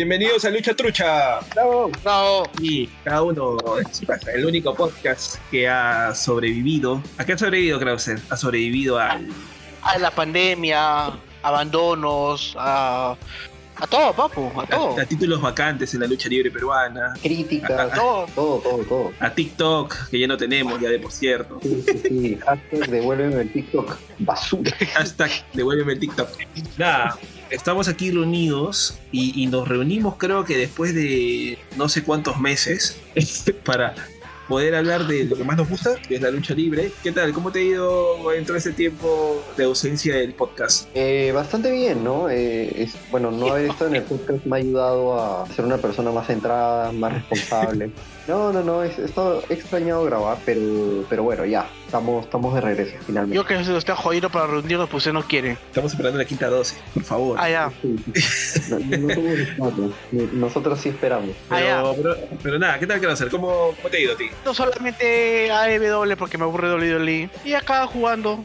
Bienvenidos a Lucha Trucha. Bravo, bravo. Y cada uno en su casa. El único podcast que ha sobrevivido. ¿A qué ha sobrevivido, Krauser? Ha sobrevivido al. A la pandemia, abandonos, a. A todo, papu, a todo. A, títulos vacantes en la lucha libre peruana. Crítica, A todo. todo, todo, todo. A TikTok, que ya no tenemos, ya de por cierto. Sí, sí, sí. Hashtag devuélveme el TikTok. Basura. Hashtag devuélveme el TikTok. Nada, estamos aquí reunidos y, y nos reunimos creo que después de no sé cuántos meses para poder hablar de lo que más nos gusta, que es la lucha libre. ¿Qué tal? ¿Cómo te ha ido en todo ese tiempo de ausencia del podcast? Eh, bastante bien, ¿no? Eh, es, bueno, no haber estado en el podcast me ha ayudado a ser una persona más centrada, más responsable. No, no, no, es, he estado extrañado grabar, pero, pero bueno, ya, estamos, estamos de regreso finalmente. Yo que se lo está jodiendo para reunirnos, pues usted no quiere. Estamos esperando la quinta 12, por favor. Ah, ya. No. Nosotros sí esperamos. Ah, ya. Pero, pero, pero nada, ¿qué tal que va a hacer? ¿Cómo, ¿Cómo te ha ido a ti? No solamente AEW porque me aburre WWE. Y acá jugando,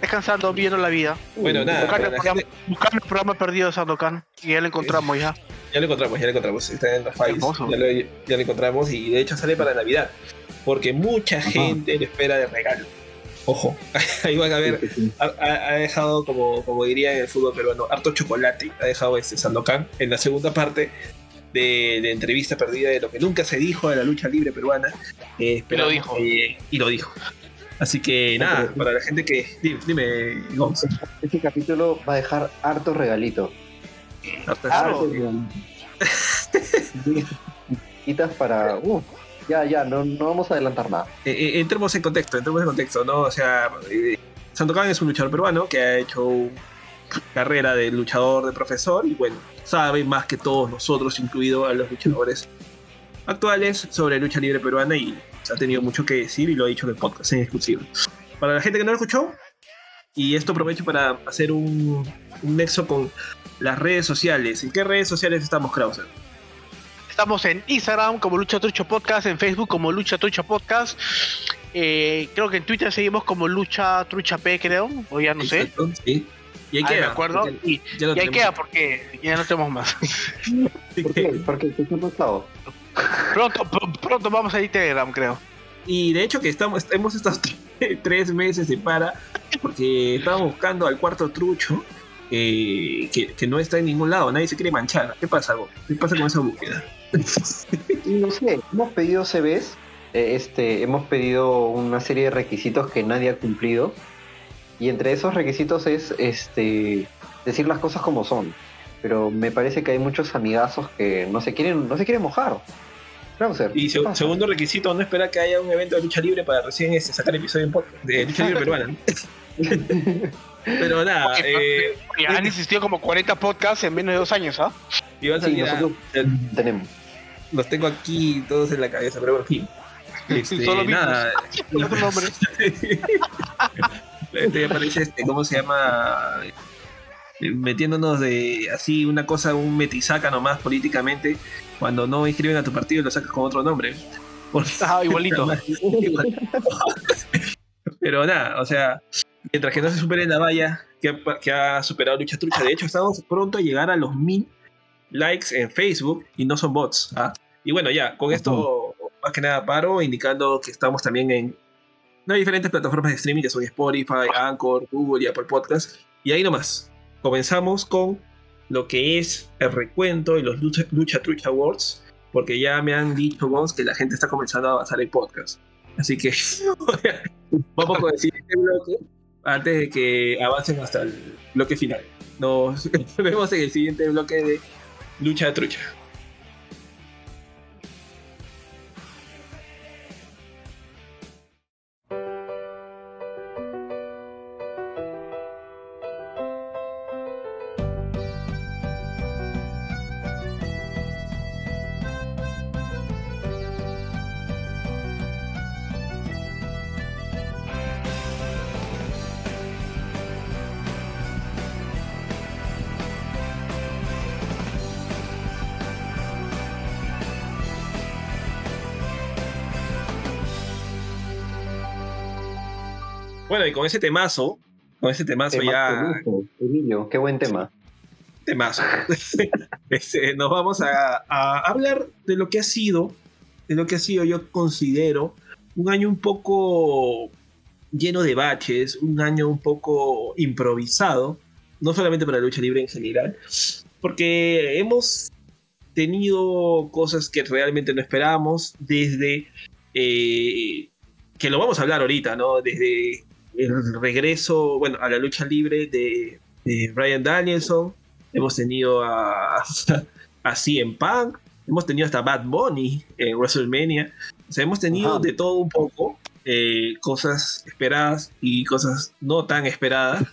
descansando, viendo la vida. Bueno, nada, Buscando el, gente- el programa perdido de Sandokan. Y ya lo encontramos ya. Ya lo encontramos, ya lo encontramos. Está en los files. Ya lo, ya lo encontramos y de hecho sale para Navidad. Porque mucha gente le espera de regalo. Ojo, ahí van a ver. Sí, sí, sí. Ha, dejado, como, como diría en el fútbol peruano, harto chocolate. Ha dejado este Sandokan en la segunda parte de la entrevista perdida de lo que nunca se dijo de la lucha libre peruana. Eh, esperamos dijo. que- y lo dijo. Así que nada, para la gente que. Dime, dime Gonz. Este capítulo va a dejar harto regalito. Claro. Harto regalito. Quitas para. Uh, ya, ya, no, no vamos a adelantar nada. Eh, eh, entremos en contexto, entremos en contexto, ¿no? O sea, eh, Sandokan es un luchador peruano que ha hecho carrera de luchador, de profesor, y bueno, sabe más que todos nosotros, incluido a los luchadores actuales, sobre lucha libre peruana y ha tenido mucho que decir y lo ha dicho en el podcast en exclusivo. Para la gente que no lo escuchó, y esto aprovecho para hacer un, un nexo con las redes sociales. ¿En qué redes sociales estamos, Krauser? Estamos en Instagram como Lucha Trucho Podcast, en Facebook como Lucha Trucho Podcast. Eh, creo que en Twitter seguimos como Lucha Trucha P, creo, o ya no sé. Sí. Y ahí me queda. acuerdo. porque Y, ya y ahí queda porque ya no tenemos más. ¿Por qué? Porque ¿qué ha pasado? pronto, pr- pronto vamos a ir a Telegram, creo. Y de hecho que estamos, hemos estado tres meses de para porque estábamos buscando al cuarto trucho eh, que, que no está en ningún lado, nadie se quiere manchar. ¿Qué pasa? Go? ¿Qué pasa con esa búsqueda? No sé, hemos pedido CVs, eh, este, hemos pedido una serie de requisitos que nadie ha cumplido. Y entre esos requisitos es este decir las cosas como son. Pero me parece que hay muchos amigazos que no se quieren, no se quieren mojar. Krauser, Y segundo requisito, no esperar que haya un evento de lucha libre para recién este, sacar episodio en podcast de lucha libre peruana. Pero nada, Oye, eh, han existido como 40 podcasts en menos de dos años, ¿ah? iban a Sí, salir a- nosotros tenemos. los tengo aquí todos en la cabeza, pero bueno, en fin. Este, Solo nada, Otro nombre. Este me parece este, ¿cómo se llama? Eh, Metiéndonos de así una cosa, un metisaca nomás políticamente, cuando no inscriben a tu partido y lo sacas con otro nombre. Por- Ah, igualito. Igual. Pero nada, o sea, mientras que no se supere la valla que ha, que ha superado Lucha Trucha, de hecho estamos pronto a llegar a los mil likes en Facebook y no son bots. ¿ah? Y bueno, ya, con esto más que nada paro, indicando que estamos también en diferentes plataformas de streaming que son Spotify, Anchor, Google y Apple Podcast. Y ahí nomás, comenzamos con lo que es el recuento de los Lucha, Lucha Trucha Awards, porque ya me han dicho Gons, que la gente está comenzando a avanzar el podcast. Así que vamos con el siguiente bloque antes de que avancen hasta el bloque final. Nos vemos en el siguiente bloque de Lucha Trucha. Con ese temazo, con ese temazo ya. Emilio, qué buen tema. Temazo. Este, nos vamos a, a hablar de lo que ha sido, de lo que ha sido, yo considero, un año un poco lleno de baches, un año un poco improvisado, no solamente para la lucha libre en general, porque hemos tenido cosas que realmente no esperábamos, desde eh, que lo vamos a hablar ahorita, ¿no? Desde el regreso, bueno, a la lucha libre de, de Brian Danielson, hemos tenido a, a CM Punk, hemos tenido hasta Bad Bunny en WrestleMania, o sea, hemos tenido de todo un poco, eh, cosas esperadas y cosas no tan esperadas.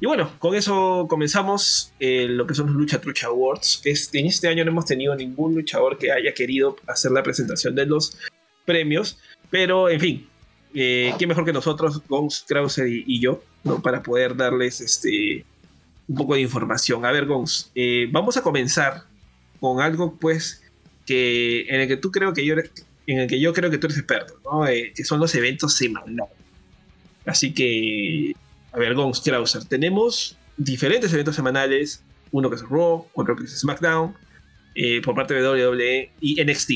Y bueno, con eso comenzamos eh, lo que son los Lucha Trucha Awards. Este, en este año no hemos tenido ningún luchador que haya querido hacer la presentación de los premios, pero en fin, eh, ¿quién mejor que nosotros, Gons, Krauser y, yo, ¿no? para poder darles este, un poco de información? A ver, Gons, eh, vamos a comenzar con algo, pues, que en el que tú creo que yo, en el que yo creo que tú eres experto, ¿no? Eh, que son los eventos semanales. Así que, a ver, Gons, Krauser, tenemos diferentes eventos semanales, uno que es Raw, otro que es SmackDown, por parte de WWE y NXT.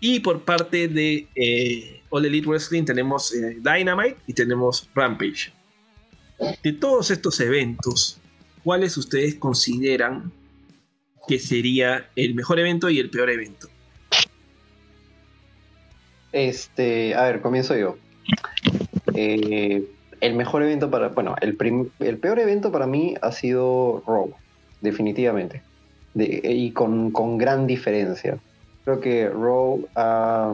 Y por parte de All Elite Wrestling tenemos eh, Dynamite y tenemos Rampage. De todos estos eventos, ¿cuáles ustedes consideran que sería el mejor evento y el peor evento? Este, a ver, comienzo yo. Eh, el mejor evento para, bueno, el, peor evento para mí ha sido Raw, definitivamente. y con, con, gran diferencia. Creo que Raw ha,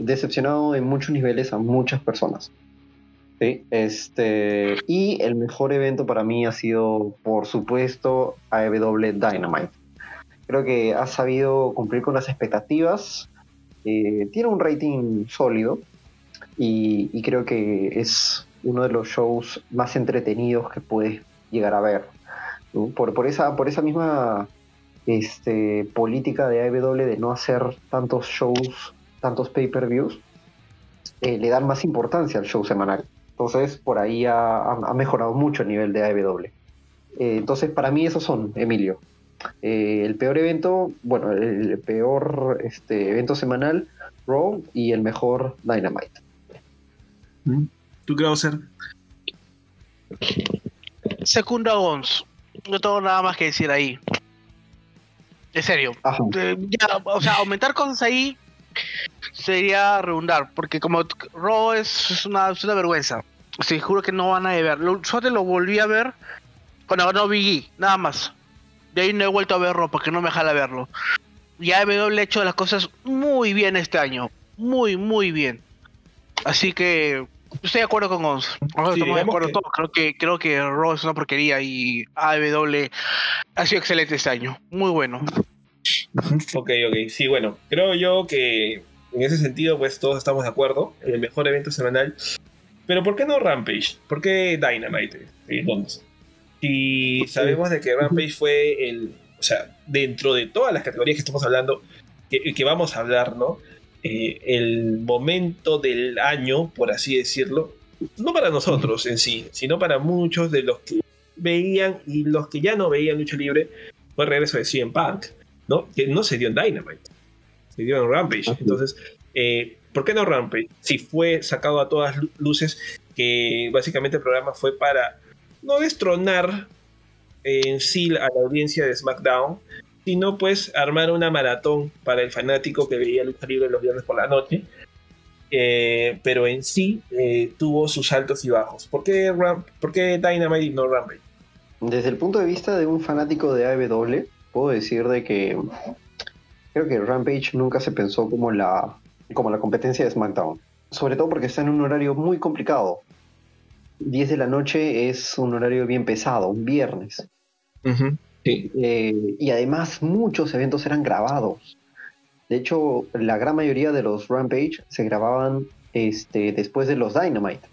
decepcionado en muchos niveles a muchas personas. ¿sí? Este, y el mejor evento para mí ha sido, por supuesto, AEW Dynamite. Creo que ha sabido cumplir con las expectativas, eh, tiene un rating sólido y, creo que es uno de los shows más entretenidos que puedes llegar a ver. Por, por, esa, por esa misma este, política de AEW de no hacer tantos shows tantos pay-per-views, eh, le dan más importancia al show semanal. Entonces, por ahí ha, mejorado mucho el nivel de AEW. Eh, entonces, para mí esos son, Emilio. Eh, el peor evento, bueno, el, peor este, evento semanal, Raw, y el mejor Dynamite. Mm. ¿Tú qué vas a hacer? Secunda Gons. No tengo nada más que decir ahí. En serio. o sea, aumentar cosas ahí sería redundar, porque como Raw es, una, es una vergüenza. O juro que no van a ver. Lo, solo lo volví a ver cuando ganó Biggie, nada más. De ahí no he vuelto a ver Raw porque no me jala verlo. Ya he hecho las cosas muy bien este año. Muy, muy bien. Así que estoy de acuerdo con Ons. estamos de acuerdo todos. Creo que, creo que Raw es una porquería y AEW ha sido excelente este año. Muy bueno. Ok, ok. Sí, bueno, creo yo que en ese sentido, pues todos estamos de acuerdo. El mejor evento semanal. Pero ¿por qué no Rampage? ¿Por qué Dynamite? Si sabemos de que Rampage fue el. O sea, dentro de todas las categorías que estamos hablando, que, vamos a hablar, ¿no? Eh, el momento del año, por así decirlo, no para nosotros en sí, sino para muchos de los que veían y los que ya no veían lucha libre, fue el regreso de CM Punk. ¿No? Que no se dio en Dynamite, se dio en Rampage. Entonces, eh, ¿por qué no Rampage? Si fue sacado a todas luces, que básicamente el programa fue para no destronar en sí a la audiencia de SmackDown, sino pues armar una maratón para el fanático que veía lucha libre los viernes por la noche. Eh, pero en sí eh, tuvo sus altos y bajos. ¿Por qué, ¿Por qué Dynamite y no Rampage? Desde el punto de vista de un fanático de AEW, puedo decir de que creo que Rampage nunca se pensó como la, como la competencia de SmackDown. Sobre todo porque está en un horario muy complicado. 10 de la noche es un horario bien pesado, un viernes. Eh, y además muchos eventos eran grabados. De hecho, la gran mayoría de los Rampage se grababan este, después de los Dynamite.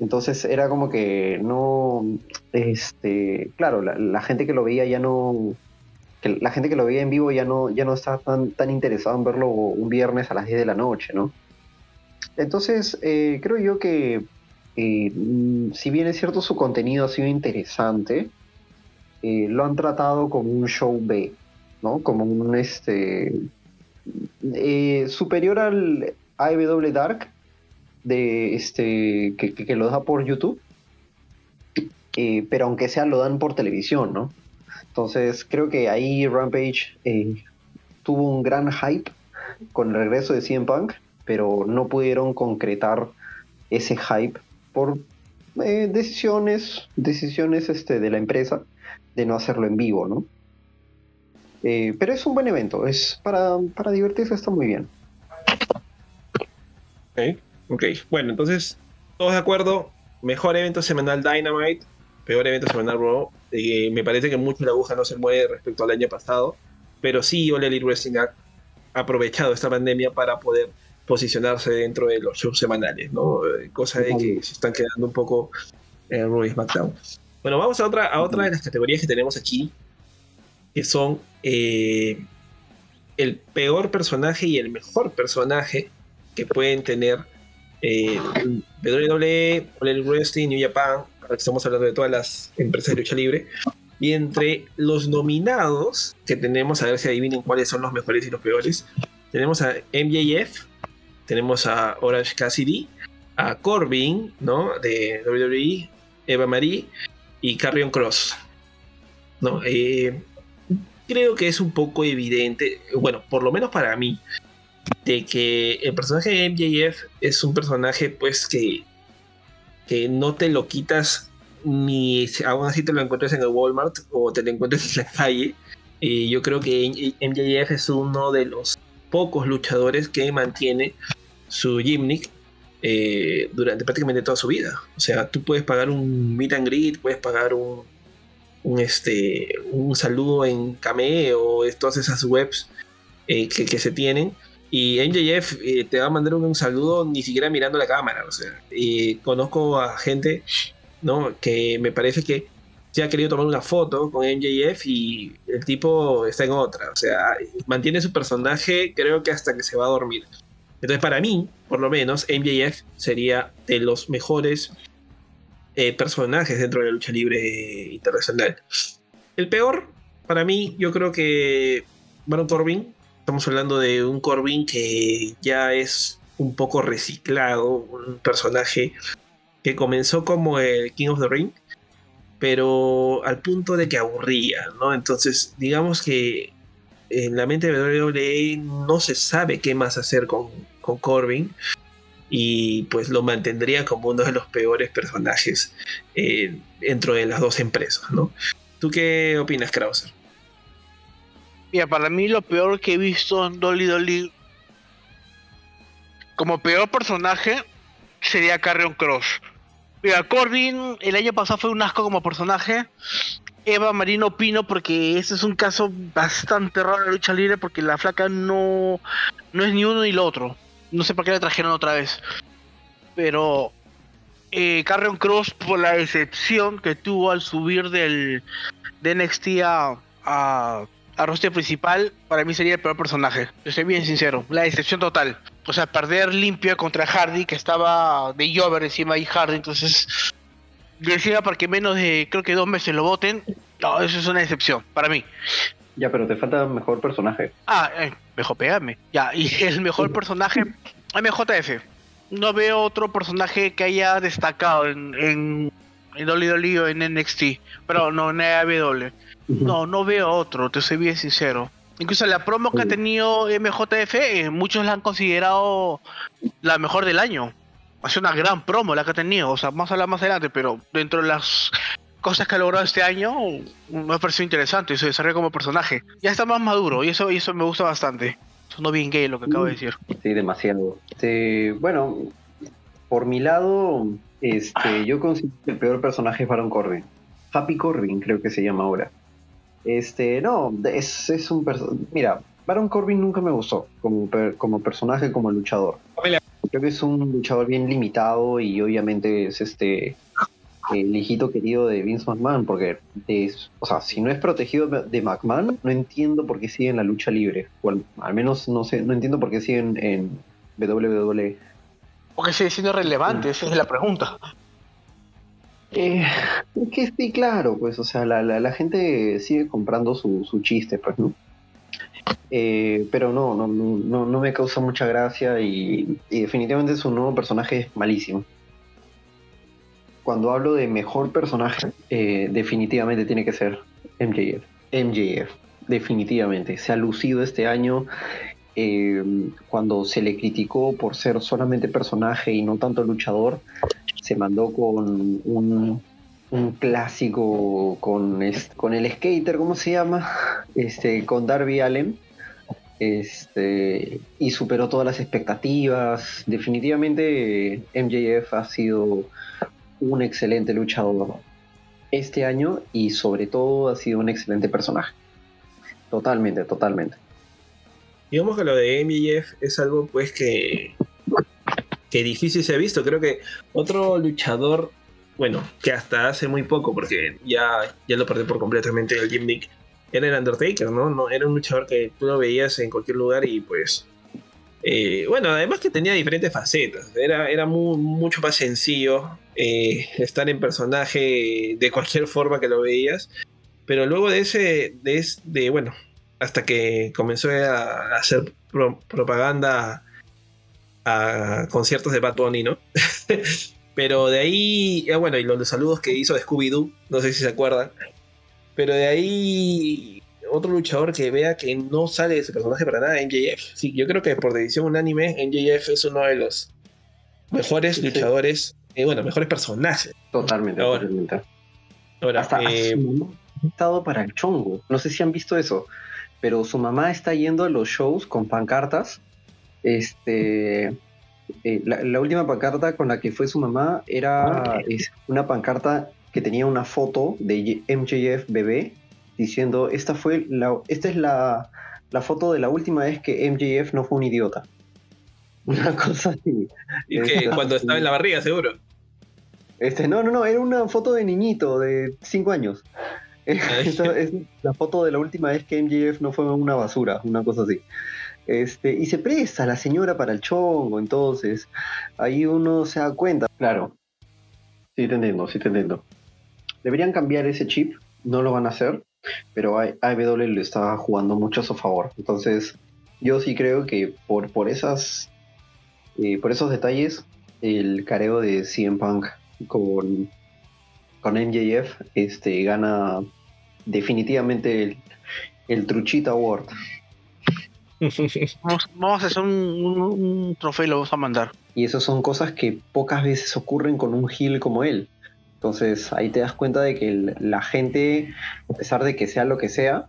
Entonces era como que no, este, claro, la, gente que lo veía ya no, la gente que lo veía en vivo ya no, ya no estaba tan, tan interesado en verlo un viernes a las 10 de la noche, ¿no? entonces, eh, creo yo que mm, si bien es cierto su contenido ha sido interesante, eh, lo han tratado como un show B, ¿no? Como un este eh, superior al AEW Dark de este que, lo da por YouTube, pero aunque sea lo dan por televisión, ¿no? Entonces creo que ahí Rampage tuvo un gran hype con el regreso de CM Punk pero no pudieron concretar ese hype por eh, decisiones, decisiones este, de la empresa de no hacerlo en vivo, ¿no? Eh, pero es un buen evento, es para, para divertirse, está muy bien. Ok, ok. Bueno, entonces, todos de acuerdo, mejor evento semanal Dynamite, peor evento semanal Raw. Eh, me parece que mucho la aguja no se mueve respecto al año pasado, pero sí Ole Elite Wrestling ha aprovechado esta pandemia para poder posicionarse dentro de los shows semanales, ¿no? Eh, cosa de que se están quedando un poco en Raw y SmackDown. Bueno, vamos a otra, a otra de las categorías que tenemos aquí, que son eh, el peor personaje y el mejor personaje que pueden tener eh, WWE, All Wrestling, New Japan, estamos hablando de todas las empresas de lucha libre, y entre los nominados que tenemos, a ver si adivinen cuáles son los mejores y los peores, tenemos a MJF, tenemos a Orange Cassidy, a Corbin, ¿no? De WWE, Eva Marie y Carrion Cross. ¿no? Eh, creo que es un poco evidente, bueno, por lo menos para mí, de que el personaje de MJF es un personaje pues que, que no te lo quitas ni aún así te lo encuentres en el Walmart o te lo encuentres en la calle. Y yo creo que MJF es uno de los pocos luchadores que mantiene su gimmick eh, durante prácticamente toda su vida. O sea, tú puedes pagar un meet and greet, puedes pagar un, este, un saludo en Cameo, todas esas webs eh, que, se tienen. Y MJF eh, te va a mandar un, saludo ni siquiera mirando la cámara. O sea, y conozco a gente ¿no? que me parece que se ha querido tomar una foto con MJF y el tipo está en otra. O sea, mantiene su personaje creo que hasta que se va a dormir. Entonces, para mí, por lo menos, MJF sería de los mejores eh, personajes dentro de la lucha libre internacional. El peor, para mí, yo creo que Baron Corbin. Estamos hablando de un Corbin que ya es un poco reciclado, un personaje que comenzó como el King of the Ring, pero al punto de que aburría, ¿no? Entonces, digamos que en la mente de WWE no se sabe qué más hacer con, con Corbin y pues lo mantendría como uno de los peores personajes eh, dentro de las dos empresas, ¿no? ¿Tú qué opinas, Krauser? Mira, para mí lo peor que he visto en Dolly Dolly como peor personaje sería Carrion Cross. Mira, Corbin el año pasado fue un asco como personaje. Eva Marino opino porque ese es un caso bastante raro la lucha libre porque la flaca no, no es ni uno ni lo otro. No sé por qué la trajeron otra vez. Pero eh, Carrion Cross, por la excepción que tuvo al subir del de NXT a, roster principal, para mí sería el peor personaje. Yo soy bien sincero. La excepción total. O sea, perder limpio contra Hardy, que estaba de Jover encima de Hardy, entonces. Decía para que menos de, creo que dos meses lo voten. No, eso es una excepción, para mí. Ya, pero te falta mejor personaje. Ah, eh, mejor pégame. Ya, y el mejor personaje, MJF. No veo otro personaje que haya destacado en, en, en WWE o en NXT. Pero no, en AEW. No, no veo otro, te soy bien sincero. Incluso la promo que ha tenido MJF, eh, muchos la han considerado la mejor del año. Ha sido una gran promo la que ha tenido. O sea, vamos a hablar más adelante, pero dentro de las cosas que ha logrado este año me ha parecido interesante y se desarrolla como personaje. Ya está más maduro y eso, y eso me gusta bastante. Sonó bien gay lo que acabo de decir. Sí, demasiado. Este, bueno, por mi lado, este, yo considero que el peor personaje es Baron Corbin. Happy Corbin, creo que se llama ahora. Este, no, es, es un personaje. Mira, Baron Corbin nunca me gustó como, como personaje, como luchador. Creo que es un luchador bien limitado y obviamente es este el hijito querido de Vince McMahon, porque o sea, si no es protegido de McMahon, no entiendo por qué sigue en la lucha libre. O al, menos no sé, no entiendo por qué siguen en WWE. ¿O que sigue siendo relevante? Esa es la pregunta. Eh, que sí, claro, pues, o sea, la, gente sigue comprando su, chiste, pues, ¿no? Eh, pero no, no, no, no me causa mucha gracia y, definitivamente su nuevo personaje es malísimo. Cuando hablo de mejor personaje, eh, definitivamente tiene que ser MJF. MJF, definitivamente. Se ha lucido este año eh, cuando se le criticó por ser solamente personaje y no tanto luchador, se mandó con un, clásico con, con el skater, ¿cómo se llama? Este, con Darby Allen. Este, y superó todas las expectativas. Definitivamente MJF ha sido un excelente luchador este año y sobre todo ha sido un excelente personaje. Totalmente, totalmente. Digamos que lo de MJF es algo pues que, que difícil se ha visto. Creo que otro luchador, bueno, que hasta hace muy poco, porque ya, ya lo perdí por completamente el gimmick, era el Undertaker, ¿no? ¿no? Era un luchador que tú lo veías en cualquier lugar y pues... Eh, bueno, además que tenía diferentes facetas, era, era mucho más sencillo eh, estar en personaje de cualquier forma que lo veías, pero luego de ese, de, de bueno, hasta que comenzó a hacer propaganda a conciertos de Bad Bunny, ¿no? Pero de ahí, bueno, y los saludos que hizo de Scooby-Doo, no sé si se acuerdan. Pero de ahí, otro luchador que vea que no sale de ese personaje para nada, MJF. Sí, yo creo que por decisión unánime, MJF es uno de los mejores luchadores, eh, bueno, mejores personajes. Totalmente, ahora, totalmente. Ahora, Hasta, eh, estado para el chongo. No sé si han visto eso pero su mamá está yendo a los shows con pancartas. Este, eh, la, última pancarta con la que fue su mamá era una pancarta que tenía una foto de MJF bebé diciendo esta fue la, esta es la, foto de la última vez que MJF no fue un idiota. Una cosa así. Y que cuando estaba en la barriga, seguro. Este, no, no, no, era una foto de niñito de 5 años. Esa es la foto de la última vez que MJF no fue una basura, una cosa así. Este, y se presta la señora para el chongo, entonces ahí uno se da cuenta. Claro, sí te entiendo, sí te entiendo. Deberían cambiar ese chip, no lo van a hacer, pero AEW le está jugando mucho a su favor. Entonces, yo sí creo que por, por esas eh, por esos detalles, el careo de CM Punk con, con MJF este, gana definitivamente el, el Truchita Award. Vamos, a hacer un, trofeo y lo vamos a mandar. Y esas son cosas que pocas veces ocurren con un heel como él. Entonces ahí te das cuenta de que la gente, a pesar de que sea lo que sea,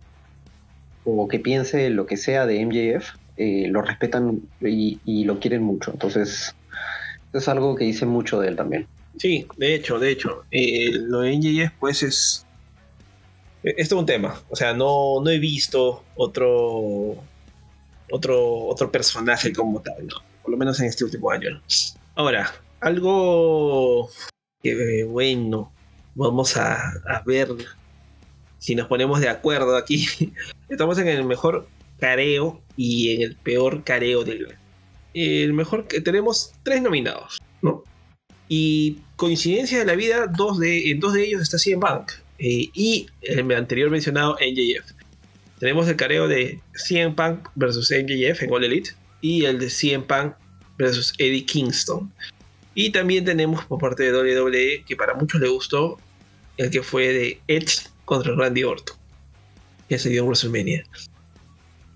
o que piense lo que sea de MJF, eh, lo respetan y, lo quieren mucho. Entonces, es algo que dice mucho de él también. Sí, de hecho, de hecho. Eh, lo de MJF pues es esto es un tema. O sea, no, no he visto otro, otro, otro personaje como tal, por lo menos en este último año. Ahora, algo que, bueno, vamos a, ver si nos ponemos de acuerdo aquí. Estamos en el mejor careo y en el peor careo del el mejor que tenemos tres nominados, ¿no? Y coincidencia de la vida, dos de, en dos de ellos está CM Bank. Eh, y el anterior mencionado NJF. Tenemos el careo de CM Punk versus NJF en All Elite y el de CM Punk versus Eddie Kingston. Y también tenemos por parte de WWE, que para muchos le gustó, el que fue de Edge contra Randy Orton, que se dio en WrestleMania.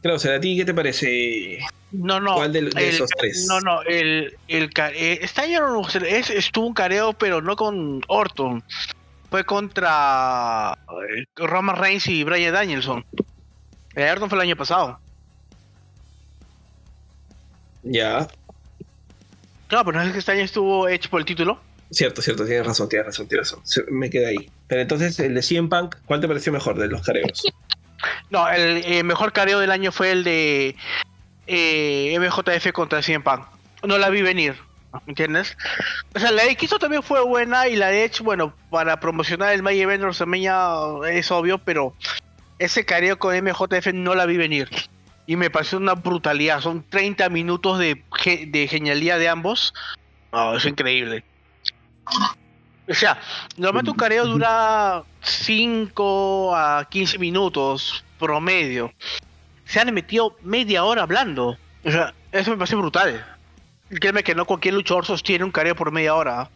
Claro, ¿a ti qué te parece? No, no. ¿Cuál de, esos tres? No, no, el, el, eh, este año estuvo un careo, pero no con Orton fue contra Roman Reigns y Brian Danielson. El Ayrton fue el año pasado. Ya. Claro, pero no es que este año estuvo hecho por el título. Cierto, cierto, tienes razón, tienes razón, tienes razón. Me quedé ahí. Pero entonces, el de CM Punk, ¿cuál te pareció mejor de los careos? No, el eh, mejor careo del año fue el de eh, MJF contra CM Punk. No la vi venir. ¿Me entiendes? O sea, la de también fue buena y la de Edge, bueno, para promocionar el May Event es obvio, pero ese careo con MJF no la vi venir. Y me pareció una brutalidad. Son 30 minutos de, de genialidad de ambos. Es increíble. O sea, normalmente un careo dura 5 a 15 minutos promedio. Se han metido media hora hablando. O sea, eso me parece brutal. Créeme que no cualquier luchador sostiene un careo por media hora.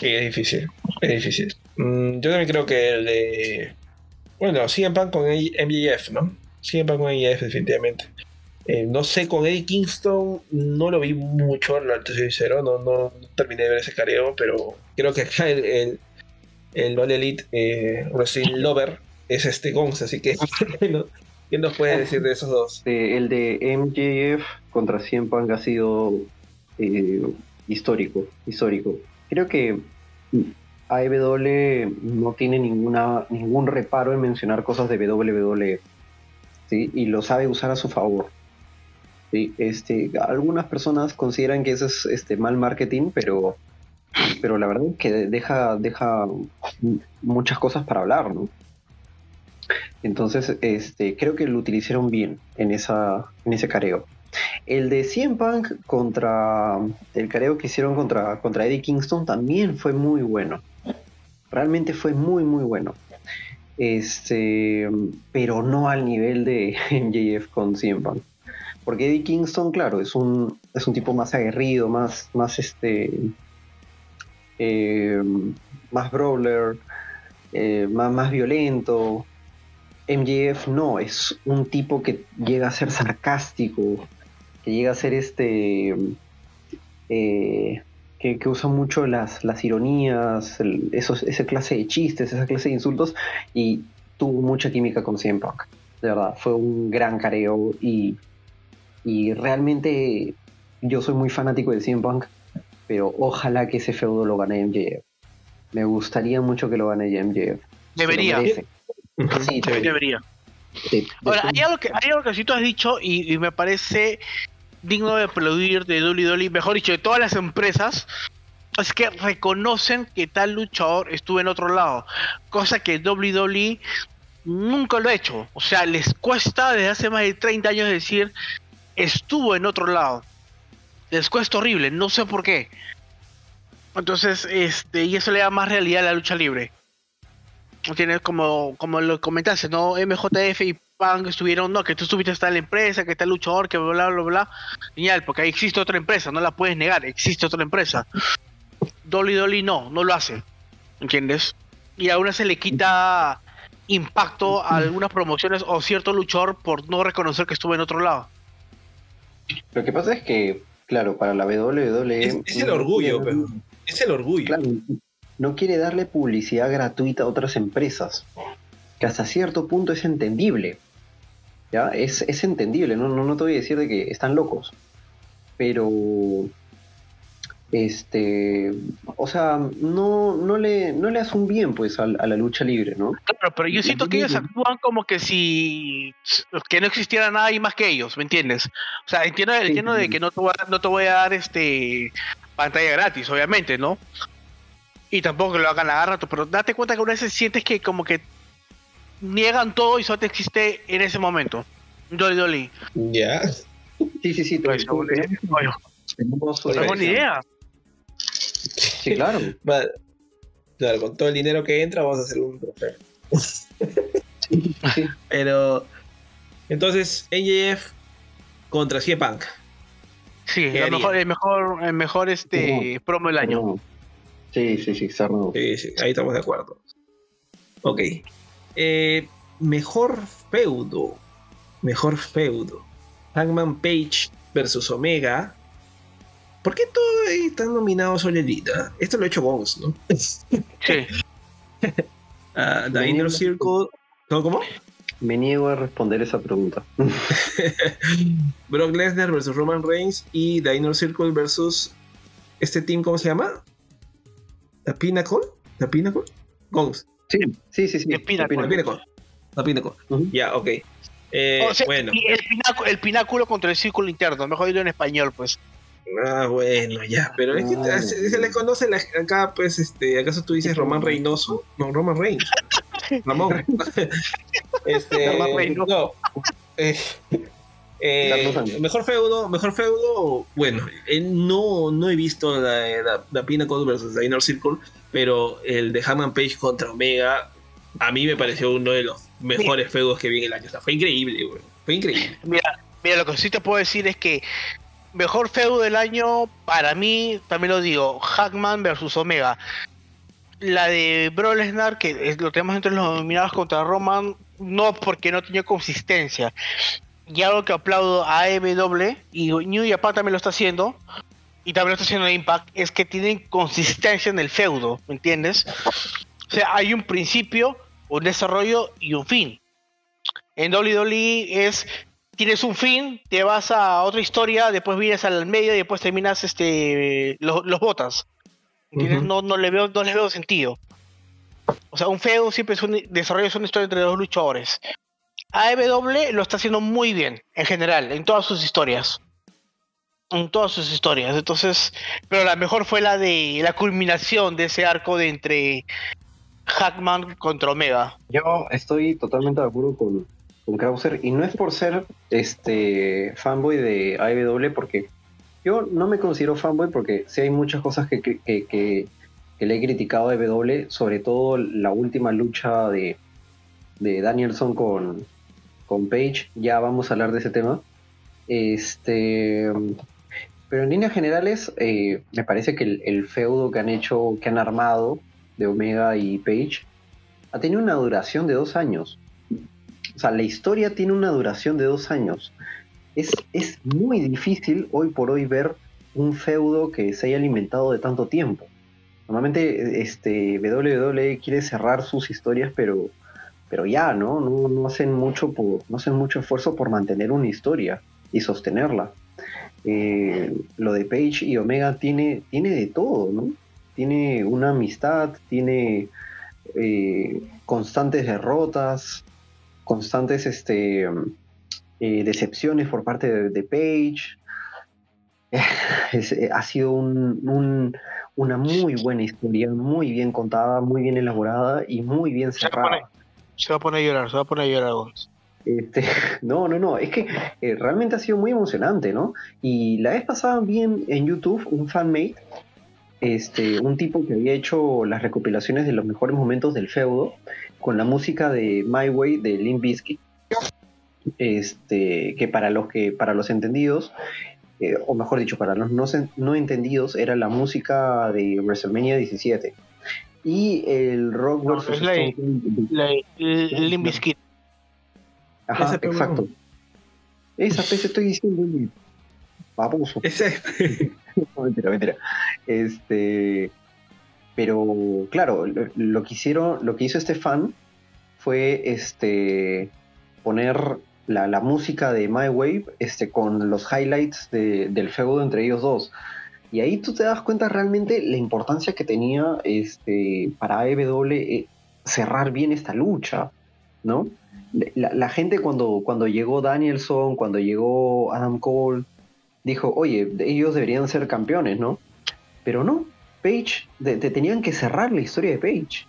Sí, es difícil. Es difícil. Mm, yo también creo que el de. Bueno, CM Punk con MJF, ¿no? CM Punk con MJF, definitivamente. Eh, no sé, con Eddie Kingston no lo vi mucho, lo soy sincero, no, no, terminé de ver ese careo, pero creo que acá el, el, el All Elite eh, Wrestling Lover es este Gons, así que ¿qué nos puede decir de esos dos? el de MJF contra CM Punk ha sido eh, histórico, histórico. Creo que AEW no tiene ninguna, ningún reparo en mencionar cosas de WWE. Y lo sabe usar a su favor. Este, algunas personas consideran que eso es este, mal marketing, pero, pero la verdad es que deja, deja muchas cosas para hablar, ¿no? Entonces, este, creo que lo utilizaron bien en, esa, en ese careo. El de CM Punk contra el careo que hicieron contra, contra Eddie Kingston también fue muy bueno. Realmente fue muy, muy bueno. Este, pero no al nivel de MJF con CM Punk. Porque Eddie Kingston, claro, es un, es un tipo más aguerrido, más, más este. Eh, más brawler, eh, más, más violento. MJF no, es un tipo que llega a ser sarcástico, que llega a ser este. Eh, que, usa mucho las, las ironías, esa clase de chistes, esa clase de insultos, y tuvo mucha química con CM Punk. De verdad, fue un gran careo y, y realmente yo soy muy fanático de CM Punk, pero ojalá que ese feudo lo gane MJF. Me gustaría mucho que lo gane MJF. Debería. Sí, debería. Ahora, hay algo, que, hay algo que sí tú has dicho y, y me parece digno de aplaudir de Dolly mejor dicho, de todas las empresas, es que reconocen que tal luchador estuvo en otro lado, cosa que Dolly nunca lo ha hecho. O sea, les cuesta desde hace más de 30 años decir estuvo en otro lado. Les cuesta horrible, no sé por qué. Entonces, este, y eso le da más realidad a la lucha libre. Tienes como, como lo comentaste, ¿no? MJF y Punk estuvieron, no, que tú estuviste en la empresa, que está el luchador, que bla, bla, bla, Genial, porque ahí existe otra empresa, no la puedes negar, existe otra empresa. Dolly Dolly no, no lo hace. ¿Entiendes? Y a una se le quita impacto a algunas promociones o cierto luchador por no reconocer que estuvo en otro lado. Lo que pasa es que, claro, para la WWE. Es, es el orgullo, pero, es el orgullo. Claro, no quiere darle publicidad gratuita a otras empresas, que hasta cierto punto es entendible. ¿Ya? Es, es entendible, no, no, no te voy a decir de que están locos, pero este o sea no no le no le hace un bien pues a, la lucha libre no claro pero yo siento que ellos actúan como que si que no existiera nadie más que ellos me entiendes o sea entiendo, entiendo de que no te voy a, no te voy a dar este pantalla gratis obviamente no y tampoco que lo hagan a rato, pero date cuenta que una vez sientes que como que niegan todo y solo te existe en ese momento. Dolly Dolly. Ya. Sí, sí, sí. Pues, tengo ni idea. Sí, claro. claro, con todo el dinero que entra vamos a hacer un trofeo. sí. Pero entonces, AJF contra CM Punk. Sí, el mejor, el mejor, el mejor este promo del año. Sí, sí, sí, Sí, sí, ahí estamos de acuerdo. Ok. Eh, mejor feudo. Mejor feudo. Hangman Page versus Omega. ¿Por qué todo ahí están nominados Solelita? Esto lo ha hecho Bones, ¿no? Sí. uh, The Inner Circle. ¿Cómo? Me niego a responder esa pregunta. Brock Lesnar versus Roman Reigns y The Inner Circle versus este team, ¿cómo se llama? ¿La Pinnacle? ¿La Pinnacle? Gongs. Sí, sí, sí. sí. La. La Pinnacle. La Pinnacle. Ya, ok. Eh, bueno. el, pináculo, el pináculo contra el círculo interno, mejor dicho en español, pues. Ah, bueno, ya, pero es que ah. se, le conoce acá, pues, este, ¿acaso tú dices Román Reynoso? No, Roman Reigns. Ramón. este, Román Reynoso. No. Eh, Eh, mejor feudo, mejor feudo, bueno, eh, no, no he visto la, la, Pinnacle versus la Inner Circle, pero el de Hammond Page contra Omega, a mí me pareció uno de los mejores feudos que vi en el año. O sea, fue increíble, güey. Fue increíble. Mira, mira, lo que sí te puedo decir es que mejor feudo del año, para mí, también lo digo, Hackman versus Omega. La de Bro Lesnar, que lo tenemos entre los nominados contra Roman, no porque no tenía consistencia, y algo que aplaudo a AEW y New Japan también lo está haciendo y también lo está haciendo Impact es que tienen consistencia en el feudo, ¿me entiendes? O sea, hay un principio, un desarrollo y un fin. En WWE es tienes un fin, te vas a otra historia, después vienes al medio y después terminas este los, botas. no, no, le veo, no le veo sentido. O sea, un feudo siempre es un desarrollo, es una historia entre dos luchadores. AEW lo está haciendo muy bien, en general, en todas sus historias. En todas sus historias. Entonces, pero la mejor fue la de la culminación de ese arco de entre Hackman contra Omega. Yo estoy totalmente de acuerdo con, con Krauser y no es por ser este fanboy de AEW porque yo no me considero fanboy porque sí hay muchas cosas que, que, le he criticado a AEW, sobre todo la última lucha de, de Danielson con, con Page, ya vamos a hablar de ese tema. Este, pero en líneas generales, eh, me parece que el, feudo que han hecho, que han armado de Omega y Page, ha tenido una duración de dos años. O sea, la historia tiene una duración de dos años. Es, es muy difícil hoy por hoy ver un feudo que se haya alimentado de tanto tiempo. Normalmente este, WWE quiere cerrar sus historias, pero pero ya, ¿no? No, hacen mucho por, no hacen mucho esfuerzo por mantener una historia y sostenerla. Eh, lo de Page y Omega tiene, tiene de todo, ¿no? Tiene una amistad, tiene eh, constantes derrotas, constantes este, eh, decepciones por parte de, Page. ha sido una muy buena historia, muy bien contada, muy bien elaborada y muy bien cerrada. Se va a poner a llorar, se va a poner a llorar. Este, no, no, no, es que eh, realmente ha sido muy emocionante, ¿no? Y la vez pasada vi en, YouTube un fanmate, este, un tipo que había hecho las recopilaciones de los mejores momentos del feudo con la música de My Way de Limp Bizkit, este, que para los que para los entendidos eh, o mejor dicho para los no, no entendidos era la música de WrestleMania 17 y el Rock vs. la, el Ajá, exacto. Esa pez estoy diciendo baboso. Ese. no, mentira, mentira. Este. Pero, claro, lo, que hicieron, lo que hizo este fan fue este poner la, la música de My Wave este, con los highlights de, del feudo entre ellos dos. Y ahí tú te das cuenta realmente la importancia que tenía este, para AEW eh, cerrar bien esta lucha, ¿no? La, gente cuando, cuando llegó Danielson, cuando llegó Adam Cole, dijo, oye, ellos deberían ser campeones, ¿no? Pero no, Page, te, tenían que cerrar la historia de Page.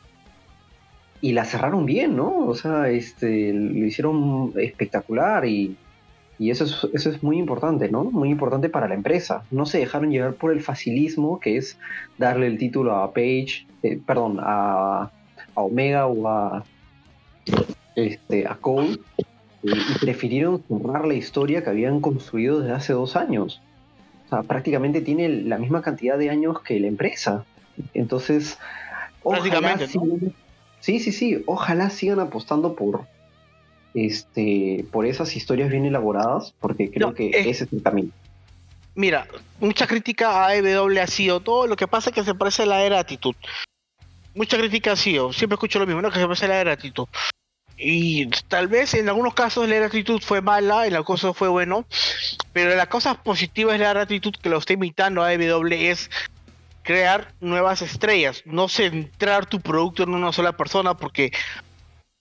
Y la cerraron bien, ¿no? O sea, este, lo hicieron espectacular y, y eso es, eso es muy importante, ¿no? Muy importante para la empresa. No se dejaron llevar por el facilismo que es darle el título a Page, eh, perdón, a, Omega o a, este, a Cole y prefirieron cerrar la historia que habían construido desde hace dos años. O sea, prácticamente tiene la misma cantidad de años que la empresa. Entonces, ojalá sí, sí, sí, ojalá sigan apostando por, este, por esas historias bien elaboradas, porque creo que ese es el camino. Mira, mucha crítica a EW ha sido todo lo que pasa es que se parece a la era actitud. Mucha crítica ha sido, siempre escucho lo mismo, ¿no? Que se parece a la era actitud. Y tal vez en algunos casos la actitud fue mala, en algunos casos fue bueno, pero las cosas positivas de la actitud que lo está imitando a EW es crear nuevas estrellas, no centrar tu producto en una sola persona porque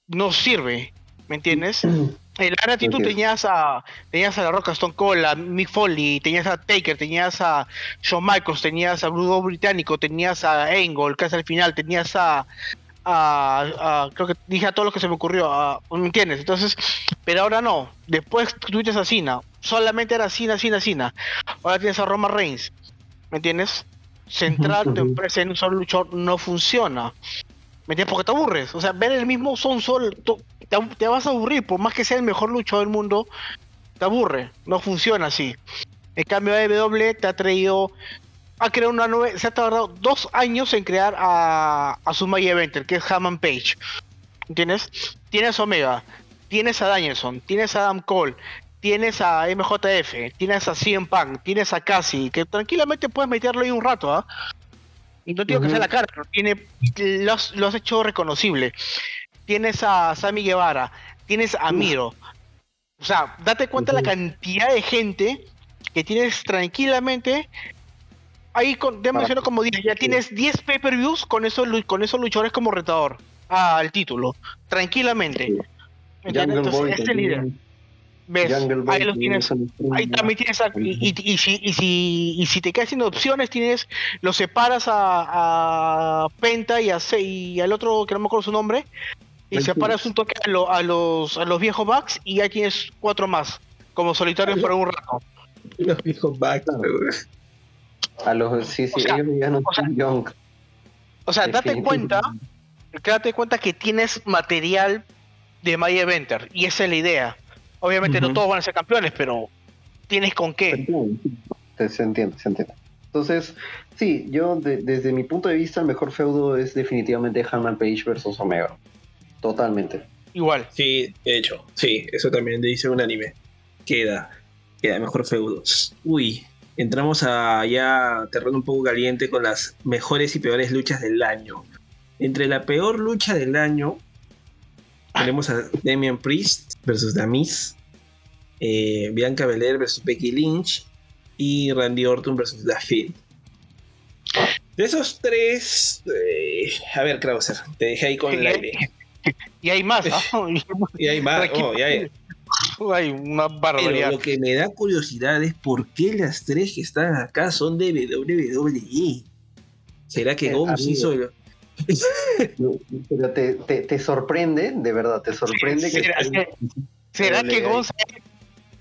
no sirve. ¿Me entiendes? En la actitud tenías a, tenías a La Roca Stone Cold, a Mick Foley, tenías a Taker, tenías a Shawn Michaels, tenías a Bruno Británico, tenías a Angle, casi al final, tenías a, a, creo que dije a todo lo que se me ocurrió, ¿me entiendes? Entonces, pero ahora no, después tuviste a Cena, solamente era Cena, Cena, Cena, ahora tienes a Roma Reigns, ¿me entiendes? Centrar tu empresa en un solo luchador no funciona, ¿me entiendes? Porque te aburres, o sea, ver el mismo son solo, te, te vas a aburrir, por más que sea el mejor luchador del mundo, te aburre, no funciona así. En cambio, AEW te ha traído ha creado una nueva, se ha tardado dos años en crear a, a su Eventer, que es Hammond Page. ¿Entiendes? Tienes Omega, tienes a Danielson, tienes a Adam Cole, tienes a MJF, tienes a CM Punk, tienes a Cassie, que tranquilamente puedes meterlo ahí un rato, ¿ah? Y no digo que sea la cara, pero tiene, lo has, hecho reconocible. Tienes a Sammy Guevara, tienes a Miro. O sea, date cuenta la cantidad de gente que tienes tranquilamente ahí con, ya menciono como 10, ya tienes 10 pay-per-views con esos, con esos luchadores como retador al título, tranquilamente. Entonces, es el líder. ¿Ves? ahí lo tienes. Ahí también tienes. y, y, si, y, si, y si te quedas sin opciones, tienes. Lo separas a, a Penta y, a, y al otro, que no me acuerdo su nombre. Y separas un toque a, a, los, a los viejos Bucks y ya tienes cuatro más. Como solitarios por un rato. Los viejos Bucks, a los, sí, sí, o sea, ellos ya no o sea, young. O sea, date cuenta, date cuenta que tienes material de My Eventer, y esa es la idea. Obviamente no todos van a ser campeones, pero tienes con qué. Se entiende, se entiende. Entonces, sí, yo desde mi punto de vista el mejor feudo es definitivamente Hanman Page versus Omega. Totalmente. Igual. Sí, de hecho, sí, eso también dice un anime. Queda, queda mejor feudo. Uy, entramos a ya terreno un poco caliente con las mejores y peores luchas del año. Entre la peor lucha del año tenemos a Damian Priest versus Damis, eh, Bianca Belair versus Becky Lynch y Randy Orton versus The Fiend. De esos tres, eh, a ver, Krauser, te dejé ahí con el aire. Y hay más, y hay más, oh, y hay, hay una barbaridad. Pero lo que me da curiosidad es por qué las tres que están acá son de WWE. ¿Será que eh, Gomes hizo Pero te, te, sorprende, de verdad, te sorprende ¿Será que. ¿Será que Gonz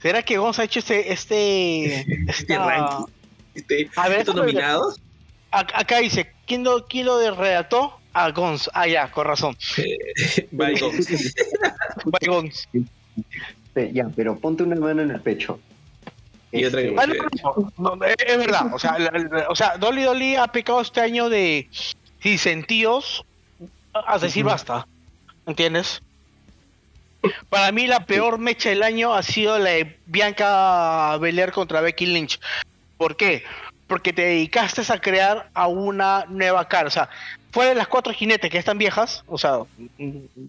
¿Será que Gonz ha hecho este. Este, este ranking? Este, a ver, ¿Estos nominados? Acá dice: ¿quién lo, quién lo redactó? A Gonz. Ah, ya, con razón. Bye, Gonz. Bye, Gonz ya, pero ponte una mano en el pecho. Y otra este, es verdad, o sea, o sea, Dolly Dolly ha pecado este año de sin sentidos a decir basta, ¿entiendes? Para mí la peor mecha del año ha sido la de Bianca Belair contra Becky Lynch. ¿Por qué? Porque te dedicaste a crear a una nueva cara. O sea, fuera de las cuatro jinetes que están viejas, o sea,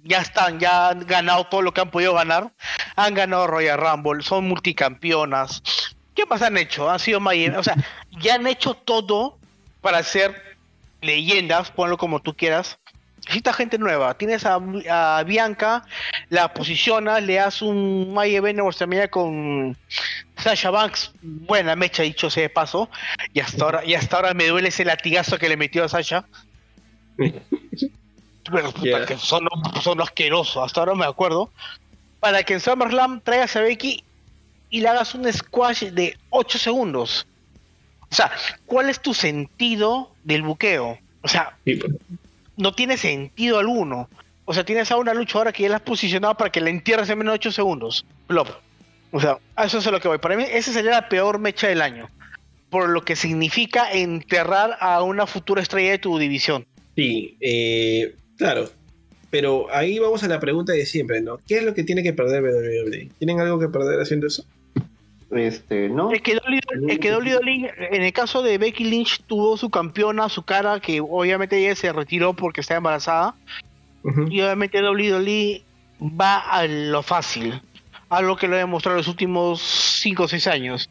ya están, ya han ganado todo lo que han podido ganar, han ganado Royal Rumble, son multicampeonas. ¿Qué más han hecho? Han sido o sea, ya han hecho todo para ser leyendas, ponlo como tú quieras. Necesitas gente nueva. Tienes a, Bianca, la posicionas, le das un My Event también con Sasha Banks. Buena mecha, dicho sea de paso. Y hasta ahora, y hasta ahora me duele ese latigazo que le metió a Sasha. Pero puta, que son, son asquerosos, hasta ahora me acuerdo. Para que en SummerSlam traigas a Becky y le hagas un squash de 8 segundos. O sea, ¿cuál es tu sentido del buqueo? O sea, pues. no tiene sentido alguno. O sea, tienes a una luchadora que ya la has posicionado para que la entierres en menos de 8 segundos. O sea, a eso es a lo que voy. Para mí, esa sería la peor mecha del año. Por lo que significa enterrar a una futura estrella de tu división. Sí, eh, claro. Pero ahí vamos a la pregunta de siempre, ¿no? ¿Qué es lo que tiene que perder WWE? ¿Tienen algo que perder haciendo eso? Este, ¿no? Es que WWE, en el caso de Becky Lynch, tuvo su campeona, su cara, que obviamente ella se retiró porque está embarazada. Y obviamente WWE va a lo fácil, a lo que lo ha demostrado los últimos 5 o 6 años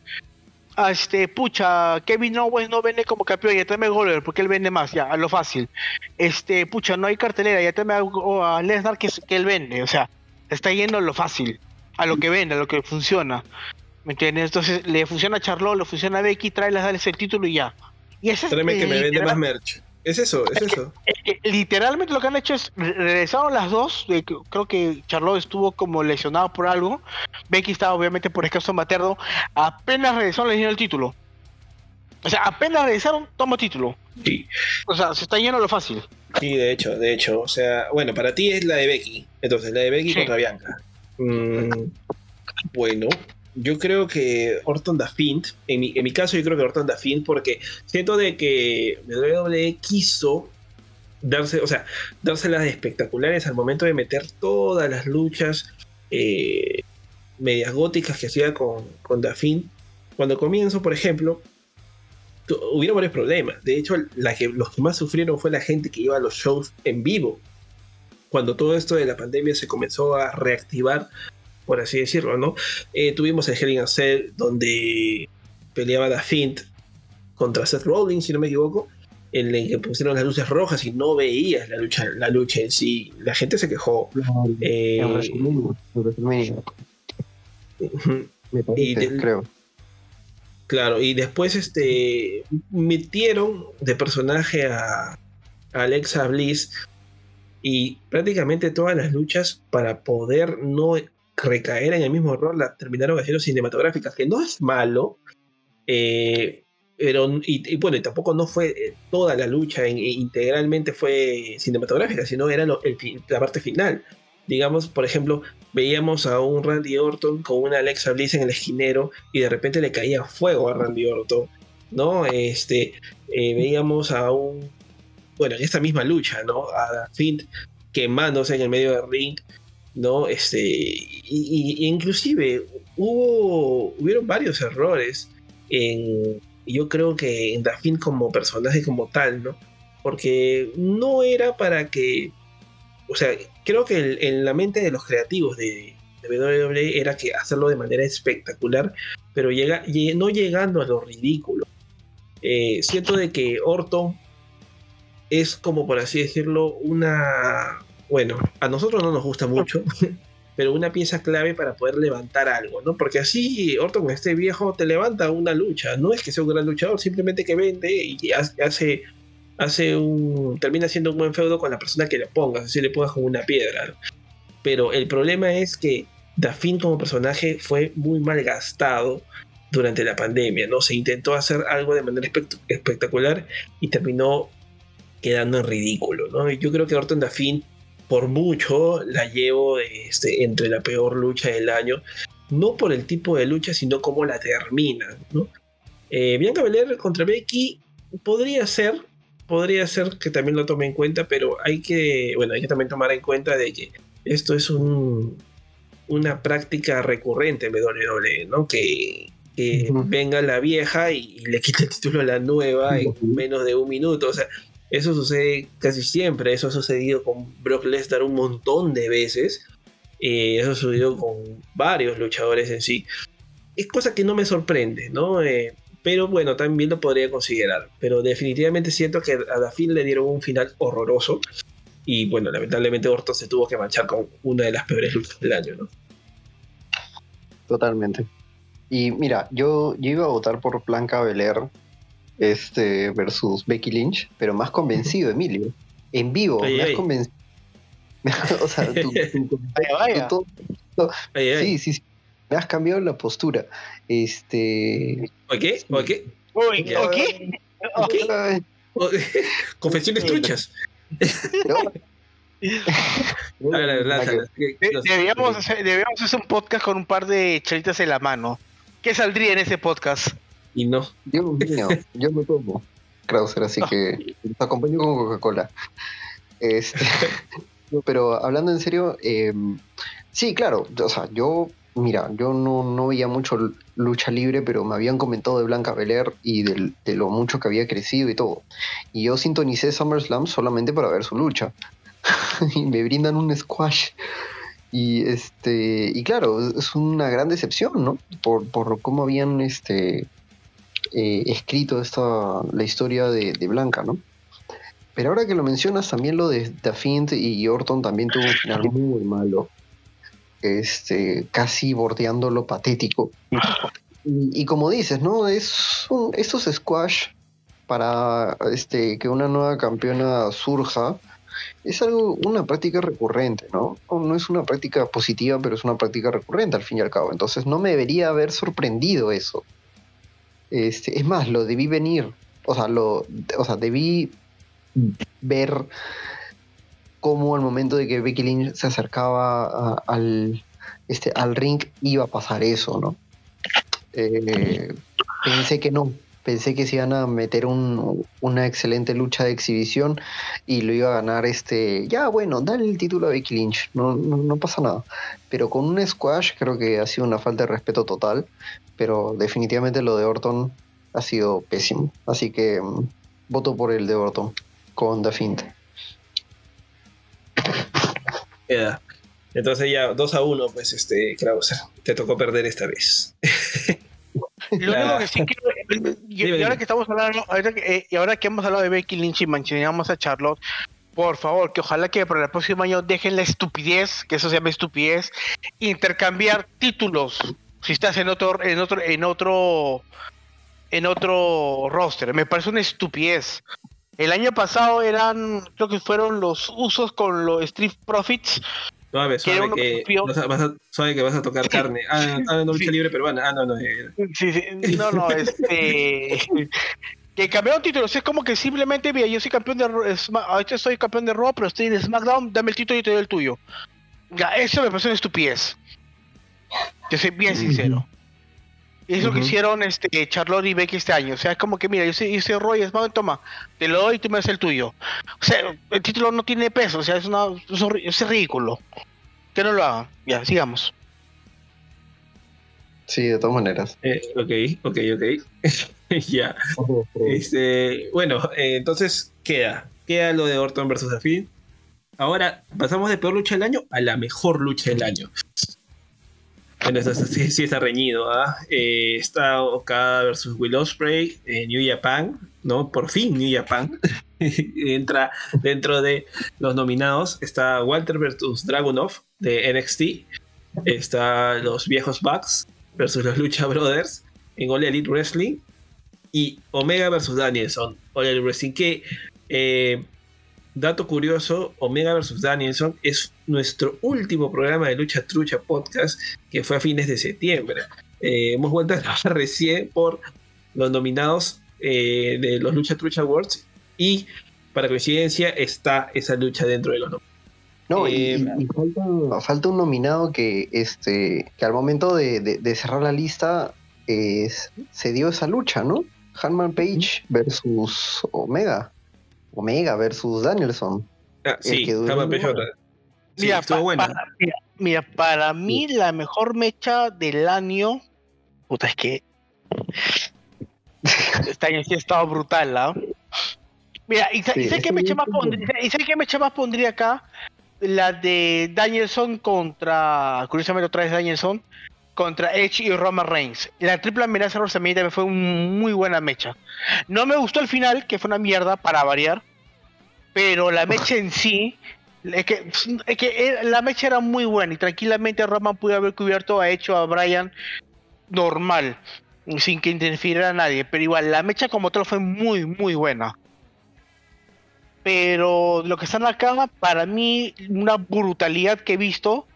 este, pucha, Kevin Owens no vende como campeón, ya tráeme a Goldberg, porque él vende más, ya, a lo fácil. Este, pucha, no hay cartelera, ya tráeme a, a Lesnar que, que él vende, o sea, está yendo a lo fácil, a lo que vende, a lo que funciona. ¿Me entiendes? Entonces, le funciona a Charlotte, le funciona a Becky, tráelas, dale el título y ya. Y ese Tráeme que me vende más merch. Es eso, es eso. Eh, eh, literalmente lo que han hecho es regresaron las dos. creo que Charlotte estuvo como lesionado por algo. Becky estaba obviamente por escaso materno. Apenas regresaron le dieron el título. O sea, apenas regresaron, toma título. Sí. O sea, se está yendo lo fácil. Sí, de hecho, de hecho. O sea, bueno, para ti es la de Becky. Entonces, la de Becky contra Bianca. Mm, bueno, yo creo que Orton da Fint, en mi, en mi caso yo creo que Orton da Fint porque siento de que WWE quiso darse, o sea, dárselas de espectaculares al momento de meter todas las luchas eh, medias góticas que hacía con, con. Cuando comienzo, por ejemplo, hubieron varios problemas. De hecho, los que más sufrieron fue la gente que iba a los shows en vivo. Cuando todo esto de la pandemia se comenzó a reactivar, por así decirlo, ¿no? Eh, tuvimos el Hell in a Cell donde peleaba Da Fint contra Seth Rollins, si no me equivoco, en el que pusieron las luces rojas y no veías la lucha, la lucha en sí. La gente se quejó. Eh, y creo. Claro, y después este metieron de personaje a, Alexa Bliss y prácticamente todas las luchas para poder no recaer en el mismo error la terminaron haciendo cinematográficas, que no es malo, eh, pero y, bueno, tampoco no fue eh, toda la lucha integralmente fue cinematográfica, sino era la parte final. Digamos, por ejemplo, veíamos a un Randy Orton con una Alexa Bliss en el esquinero y de repente le caía fuego a Randy Orton, ¿no? Este, eh, veíamos a un, bueno, en esta misma lucha, ¿no? A Fint quemándose en el medio del ring, ¿no? Este, y, inclusive hubo, hubieron varios errores en, yo creo que en Fint como personaje como tal, ¿no? Porque no era para que o sea, creo que en la mente de los creativos de, WWE era que hacerlo de manera espectacular, pero llega, no llegando a lo ridículo. Eh, siento de que Orton es como por así decirlo una bueno a nosotros no nos gusta mucho pero una pieza clave para poder levantar algo no porque así Orton este viejo te levanta una lucha no es que sea un gran luchador simplemente que vende y hace hace un. termina siendo un buen feudo con la persona que le pongas, así le pongas como una piedra. Pero el problema es que Dafin como personaje fue muy mal gastado durante la pandemia, ¿no? Se intentó hacer algo de manera espectacular y terminó quedando en ridículo, ¿no? Yo creo que Orton Dafin, por mucho, la llevo este, entre la peor lucha del año, no por el tipo de lucha, sino cómo la termina, ¿no? Eh, Bianca Belair contra Becky podría ser, podría ser que también lo tome en cuenta, pero hay que, bueno, hay que también tomar en cuenta de que esto es un, una práctica recurrente en WWE, ¿no? Que, venga la vieja y, le quite el título a la nueva en menos de un minuto. O sea, eso sucede casi siempre. Eso ha sucedido con Brock Lesnar un montón de veces. Eh, eso ha sucedido con varios luchadores en sí. Es cosa que no me sorprende, ¿no? Eh, pero bueno, también lo podría considerar. Pero definitivamente siento que a la fin le dieron un final horroroso. Y bueno, lamentablemente Orton se tuvo que manchar con una de las peores luchas del año, ¿no? Totalmente. Y mira, yo, yo iba a votar por Blanca Belair este, versus Becky Lynch, pero más convencido, Emilio. En vivo, más convencido. o sea, tú, sí, sí, sí me has cambiado la postura. Este. ¿O qué? ¿O qué? ¿O qué? ¿O qué? Confesiones truchas. Debíamos hacer, debíamos hacer un podcast con un par de charitas en la mano. ¿Qué saldría en ese podcast? Y no. Yo, no, yo no tomo Krauser, así que te acompaño con Coca-Cola. Este, pero hablando en serio, eh, sí, claro, o sea, yo Mira, yo no, no, veía mucho lucha libre, pero me habían comentado de Blanca Belair y de lo mucho que había crecido y todo. Y yo sintonicé SummerSlam solamente para ver su lucha. y me brindan un squash. Y este. Y claro, es una gran decepción, ¿no? Por, por cómo habían este. Eh, escrito esta, la historia de, de, Blanca, ¿no? Pero ahora que lo mencionas, también lo de Dafint y Orton también tuvo un final muy malo este, casi bordeando lo patético. Y, como dices, ¿no? Es un, estos squash para este, que una nueva campeona surja, es algo, una práctica recurrente, ¿no? No es una práctica positiva, pero es una práctica recurrente al fin y al cabo. Entonces no me debería haber sorprendido eso. Este, es más, lo debí venir. O sea, lo, o sea, debí ver cómo al momento de que Becky Lynch se acercaba al, este, al ring iba a pasar eso, ¿no? Eh, pensé que no, pensé que se iban a meter una excelente lucha de exhibición y lo iba a ganar este, ya bueno, dale el título a Becky Lynch, no, no, pasa nada. Pero con un squash creo que ha sido una falta de respeto total, pero definitivamente lo de Orton ha sido pésimo. Así que mm, voto por el de Orton con The Fint. Entonces ya 2 a 1, pues este, Krauser, te tocó perder esta vez. Lo único que sí quiero, y, ahora que estamos hablando, eh, y ahora que hemos hablado de Becky Lynch y mencionamos a Charlotte, por favor, que ojalá que para el próximo año dejen la estupidez, que eso se llama estupidez, intercambiar títulos. Si estás en otro, en otro, en otro, en otro roster, me parece una estupidez. El año pasado eran, creo que fueron los usos con los Street Profits Suave, suave que, vas a, vas a, que vas a tocar carne. Ah, no, no, lucha libre peruana. Ah, no, no. Eh. Sí, sí. No, no, este. que cambiaron títulos. Es como que simplemente, mira, yo soy campeón de. Ahorita soy campeón de Raw, pero estoy en SmackDown. Dame el título y te doy el tuyo. Ya, eso me parece una estupidez. Yo soy bien sincero. Y es lo que hicieron este, Charlotte y Becky este año. O sea, es como que, mira, yo soy, yo soy Roy, SmackDown, toma, te lo doy y tú me das el tuyo. O sea, el título no tiene peso, o sea, es, una, es ridículo. Que no lo hagan. Ya, sigamos. Sí, de todas maneras. Eh, ok, ok, ok. ya. este, bueno, eh, entonces queda. Queda lo de Orton versus Afin. Ahora pasamos de peor lucha del año a la mejor lucha del año. Está reñido. ¿ah? Eh, está Okada versus Will Ospreay, en New Japan, ¿no? Por fin New Japan. Entra dentro de los nominados. Está Walter versus Dragunov de NXT. Está los viejos Bucks versus los Lucha Brothers en All Elite Wrestling. Y Omega versus Danielson. All Elite Wrestling. Que eh, dato curioso, Omega vs. Danielson es nuestro último programa de Lucha Trucha Podcast que fue a fines de septiembre. Eh, hemos vuelto a trabajar recién por los nominados eh, de los Lucha Trucha Awards y para coincidencia está esa lucha dentro de los nominados. No, y, eh, falta, un nominado que, este, que al momento de, cerrar la lista se dio esa lucha, ¿no? Hanman Page versus Omega. Omega versus Danielson. Ah, sí, Hanman Page mira, mira, para mí la mejor mecha del año. Puta, es que. este año sí ha estado brutal, ¿no? Mira, y, sé qué mecha más pondría, y sé qué mecha más pondría acá. La de Danielson contra. Curiosamente otra vez Danielson. Contra Edge y Roman Reigns. La triple amenaza Rosa también fue una muy buena mecha. No me gustó el final, que fue una mierda para variar. Pero la mecha en sí es que, es que la mecha era muy buena y tranquilamente Roman pudo haber cubierto, ha hecho a Brian normal, sin que interfiriera nadie. Pero igual, la mecha como tal fue muy, muy buena. Pero lo que están acá, para mí, una brutalidad que he visto.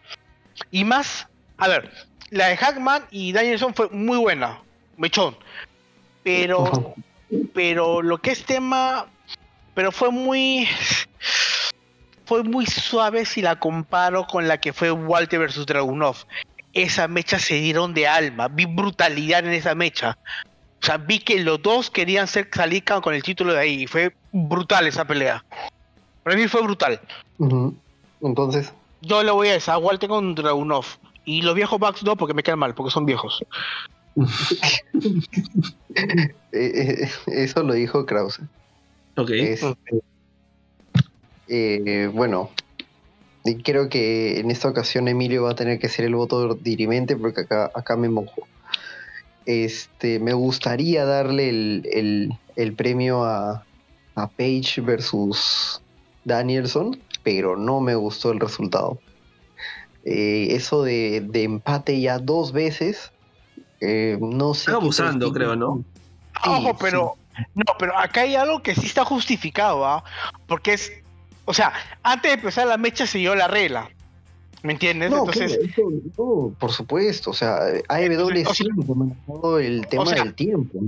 Y más, a ver, la de Hackman y Danielson fue muy buena, mechón. Pero, pero lo que es tema, pero fue muy fue muy suave si la comparo con la que fue Walter versus Dragunov. Esa mecha se dieron de alma, vi brutalidad en esa mecha. O sea, vi que los dos querían ser salir con el título de ahí. Y fue brutal esa pelea. Para mí fue brutal. Entonces. Yo le voy a esa, Walter con Dragunov. Y los viejos Bucks no, porque me quedan mal, porque son viejos. Eh, eh, eso lo dijo Krause. Ok. Este, eh, bueno, creo que en esta ocasión Emilio va a tener que ser el voto dirimente porque acá, acá me mojo. Este, me gustaría darle el, premio a, a, Page versus Danielson, pero no me gustó el resultado. Eh, eso de, empate ya dos veces, eh, no sé. Está abusando, creo, ¿no? Ojo, pero No, pero acá hay algo que sí está justificado, ¿ah? Porque es. O sea, antes de empezar la mecha se dio la regla. ¿Me entiendes? No, Entonces, por supuesto, o sea, AEW siempre ha manejado el tema del tiempo.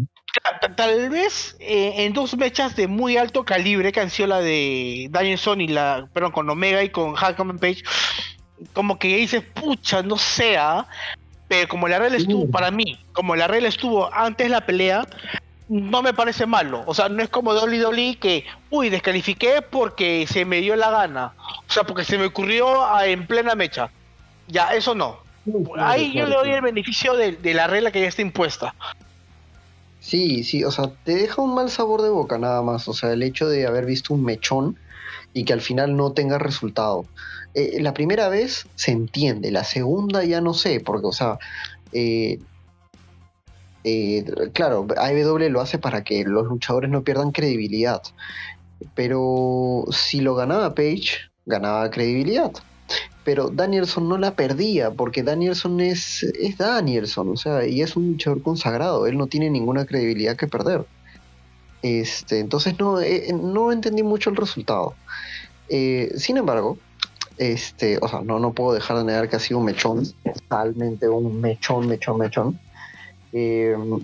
Tal vez eh, en dos mechas de muy alto calibre, que han sido la de Danielson y la, perdón, con Omega y con Hackman Page, como que dices, pucha, no sea, pero como la regla estuvo, para mí, como la regla estuvo antes de la pelea, no me parece malo. O sea, no es como WWE que, uy, descalifiqué porque se me dio la gana. O sea, porque se me ocurrió en plena mecha. Ya, eso no. Ahí yo le doy el beneficio de, la regla que ya está impuesta. Sí, sí, o sea, te deja un mal sabor de boca nada más. O sea, el hecho de haber visto un mechón y que al final no tenga resultado. Eh, la primera vez se entiende, la segunda ya no sé, porque, o sea, eh, eh, claro, AEW lo hace para que los luchadores no pierdan credibilidad. Pero si lo ganaba Page, ganaba credibilidad. Pero Danielson no la perdía, porque Danielson es, es Danielson, o sea, y es un luchador consagrado, él no tiene ninguna credibilidad que perder. Este, entonces no, no entendí mucho el resultado. Sin embargo, este, o sea, no, no puedo dejar de negar que ha sido un mechón, totalmente un mechón, mechón, mechón. Em,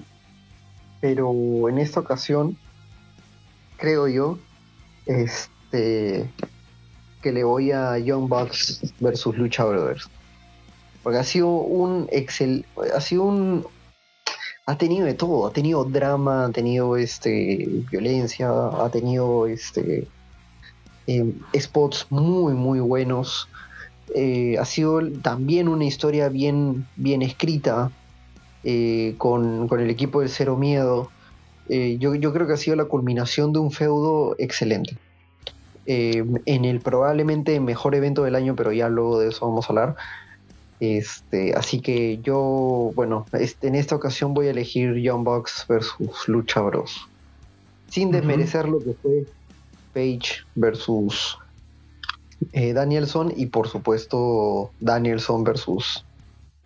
pero en esta ocasión, creo yo, este, que le voy a Young Bucks versus Lucha Brothers. Porque ha sido un excel, ha sido un, ha tenido de todo, ha tenido drama, ha tenido este violencia, ha tenido este em, spots muy muy buenos. Eh, ha sido también una historia bien, bien escrita, eh, con, el equipo del Cero Miedo. Eh, yo, creo que ha sido la culminación de un feudo excelente. Eh, en el probablemente mejor evento del año, pero ya luego de eso vamos a hablar. Este, así que yo, bueno, este, en esta ocasión voy a elegir Young Bucks versus Lucha Bros. Sin desmerecer lo que fue Page versus Danielson y por supuesto Danielson versus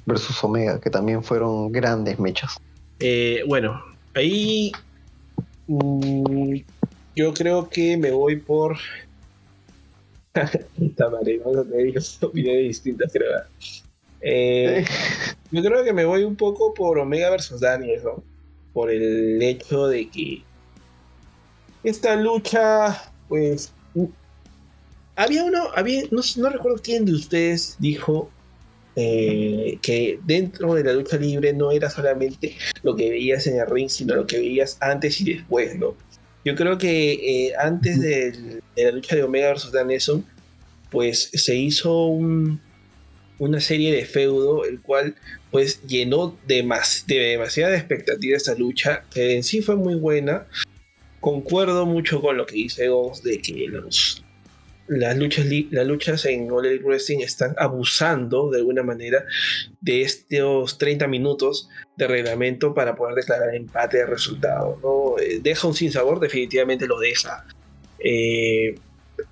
versus Omega, que también fueron grandes mechas. Eh, bueno, ahí mm, yo creo que me voy por. vamos a tener opiniones distintas, creo. Eh, yo creo que me voy un poco por Omega versus Daniel, por el hecho de que esta lucha, pues. Había uno, había, no, no recuerdo quién de ustedes dijo eh, que dentro de la lucha libre no era solamente lo que veías en el ring, sino lo que veías antes y después, ¿no? Yo creo que eh, antes de, la lucha de Omega versus Danielson, pues se hizo una serie de feudo, el cual pues llenó de, más, de demasiada expectativa esta lucha, que en sí fue muy buena. Concuerdo mucho con lo que dice Ghost de que los, las luchas, las luchas en All Elite Wrestling están abusando de alguna manera de estos 30 minutos de reglamento para poder declarar empate de resultado. ¿no? Eh, deja un sinsabor, definitivamente lo deja. Eh,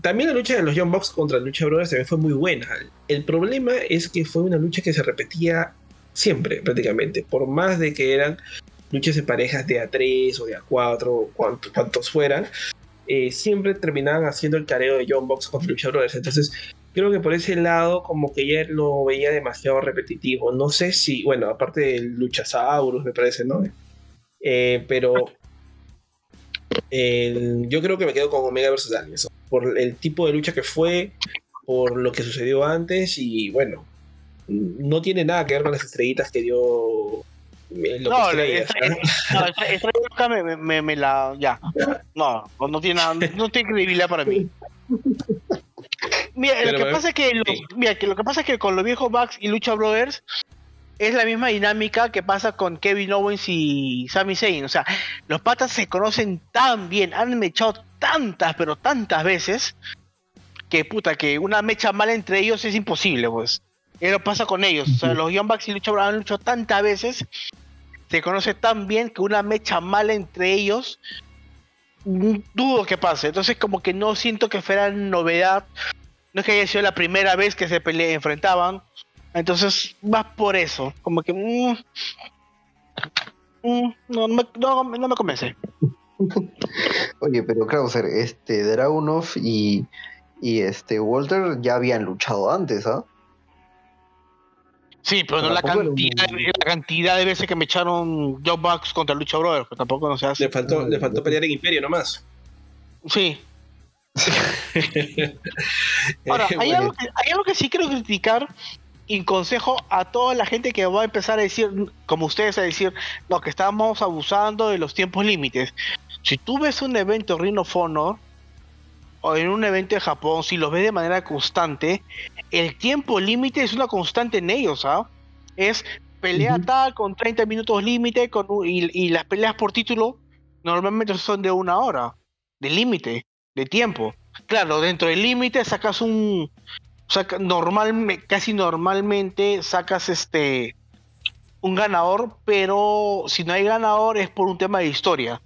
también la lucha de los Young Bucks contra Lucha Brothers también fue muy buena. El problema es que fue una lucha que se repetía siempre, prácticamente. Por más de que eran luchas de parejas de A3 o de A4, cuantos fueran, eh, siempre terminaban haciendo el careo de John Box contra Lucha Brothers. Entonces, creo que por ese lado, como que ya lo veía demasiado repetitivo. No sé si, bueno, aparte de Luchasaurus, me parece, ¿no? Eh, pero yo creo que me quedo con Omega vs. Danielson. Por el tipo de lucha que fue, por lo que sucedió antes y bueno, no tiene nada que ver con las estrellitas que dio no, esta, me, me, la. Ya. No, no tiene nada, no tiene credibilidad para mí. Mira, lo que pasa es que, mira, que lo que pasa es que con los viejos Bucks y Lucha Brothers es la misma dinámica que pasa con Kevin Owens y Sami Zayn. O sea, los patas se conocen tan bien, han mechado tantas, pero tantas veces, que puta, que una mecha mala entre ellos es imposible, pues. Eso pasa con ellos. O sea, los Young Bucks y Lucha han luchado tantas veces, se conoce tan bien que una mecha mala entre ellos, dudo que pase. Entonces, como que no siento que fuera novedad. No es que haya sido la primera vez que se pele enfrentaban. Entonces, va por eso. Como que. Mm, mm, no, me, no, me convence. Oye, pero Krauser, este Dragunov y, y este Walter ya habían luchado antes, ¿ah? Sí, pero no la cantidad, la cantidad de veces que me echaron Job Bucks contra Lucha Brothers, que tampoco no se hace. Le faltó, le faltó pelear en Imperio nomás. Sí. Ahora, hay, algo que, hay algo que sí quiero criticar y consejo a toda la gente que va a empezar a decir, como ustedes, a decir, no, que estamos abusando de los tiempos límites. Si tú ves un evento of Honor o en un evento de Japón, si los ves de manera constante, el tiempo límite es una constante en ellos, ¿ah? Es pelea tal con 30 minutos límite y, y las peleas por título normalmente son de una hora, de límite, de tiempo. Claro, dentro del límite sacas un, saca, normal, casi normalmente sacas este un ganador, pero si no hay ganador es por un tema de historia.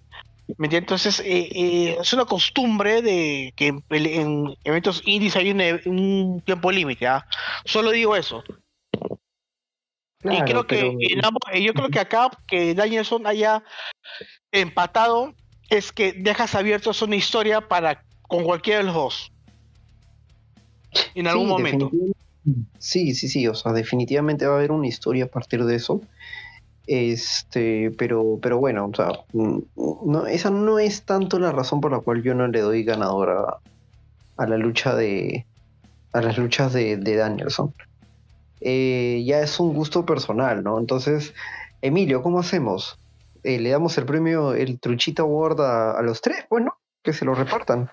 ¿Me Entonces, eh, eh, es una costumbre de que en, eventos indies hay un, tiempo límite. ¿ah? Solo digo eso. y creo que yo creo que acá que Danielson haya empatado es que dejas abiertos una historia para con cualquiera de los dos en algún momento. Sí, sí, sí, o sea, definitivamente va a haber una historia a partir de eso. Este, pero, pero bueno, o sea, mm, no, esa no es tanto la razón por la cual yo no le doy ganador a, la lucha de. a las luchas de, Danielson. Eh, ya es un gusto personal, ¿no? Entonces, Emilio, ¿cómo hacemos? Eh, le damos el premio, el Truchita Award a, a los tres, bueno, que se lo repartan.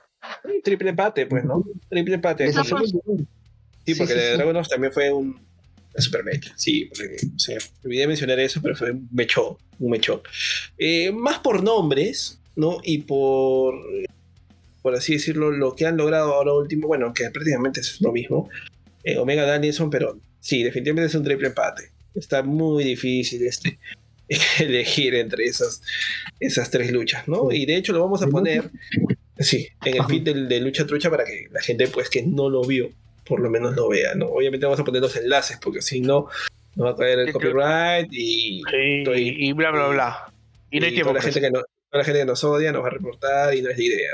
Triple empate, pues, ¿no? Triple empate. Sí, porque sí, de Dragonos también fue un super mecha. Sí, porque, o sea, olvidé mencionar eso, pero fue un mecho, un mecho. Eh, más por nombres, ¿no? Y por, por así decirlo, lo que han logrado ahora último, bueno, que prácticamente es lo mismo. Eh, Omega Danielson, pero sí, definitivamente es un triple empate. Está muy difícil este elegir entre esas, esas tres luchas, ¿no? Y de hecho lo vamos a poner Sí, en el feed de, Lucha Trucha para que la gente pues que no lo vio, por lo menos lo vea, ¿no? Obviamente vamos a poner los enlaces porque si no, nos va a caer el copyright y, y, bla, bla, bla. Y, no hay tiempo. Toda la, gente que la gente que nos odia nos va a reportar y no es la idea.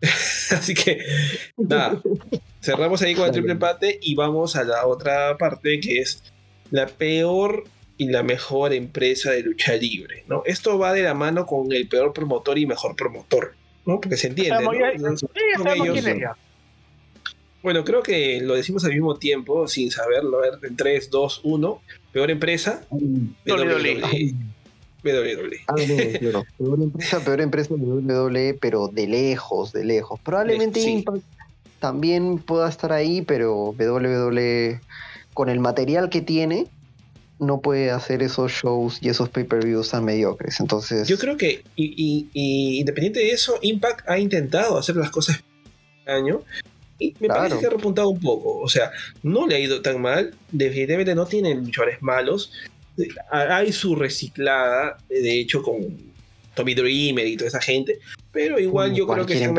Así que, nada, cerramos ahí con el triple empate y vamos a la otra parte que es la peor y la mejor empresa de lucha libre, ¿no? Esto va de la mano con el peor promotor y mejor promotor. ¿no? Porque se entiende. Bueno, creo que lo decimos al mismo tiempo, sin saberlo. A ver, en 3, 2, 1. Peor empresa. WWE. WWE. Ah, peor empresa, peor empresa WWE, pero de lejos, de lejos. Probablemente Impact también pueda estar ahí, pero WWE con el material que tiene, no puede hacer esos shows y esos pay-per-views tan mediocres. Entonces. Yo creo que, y, independiente de eso, Impact ha intentado hacer las cosas este año. Y me parece que ha repuntado un poco. O sea, no le ha ido tan mal. Definitivamente no tienen luchadores malos. Hay su reciclada, de hecho, con Tommy Dreamer y toda esa gente. Pero igual yo creo que se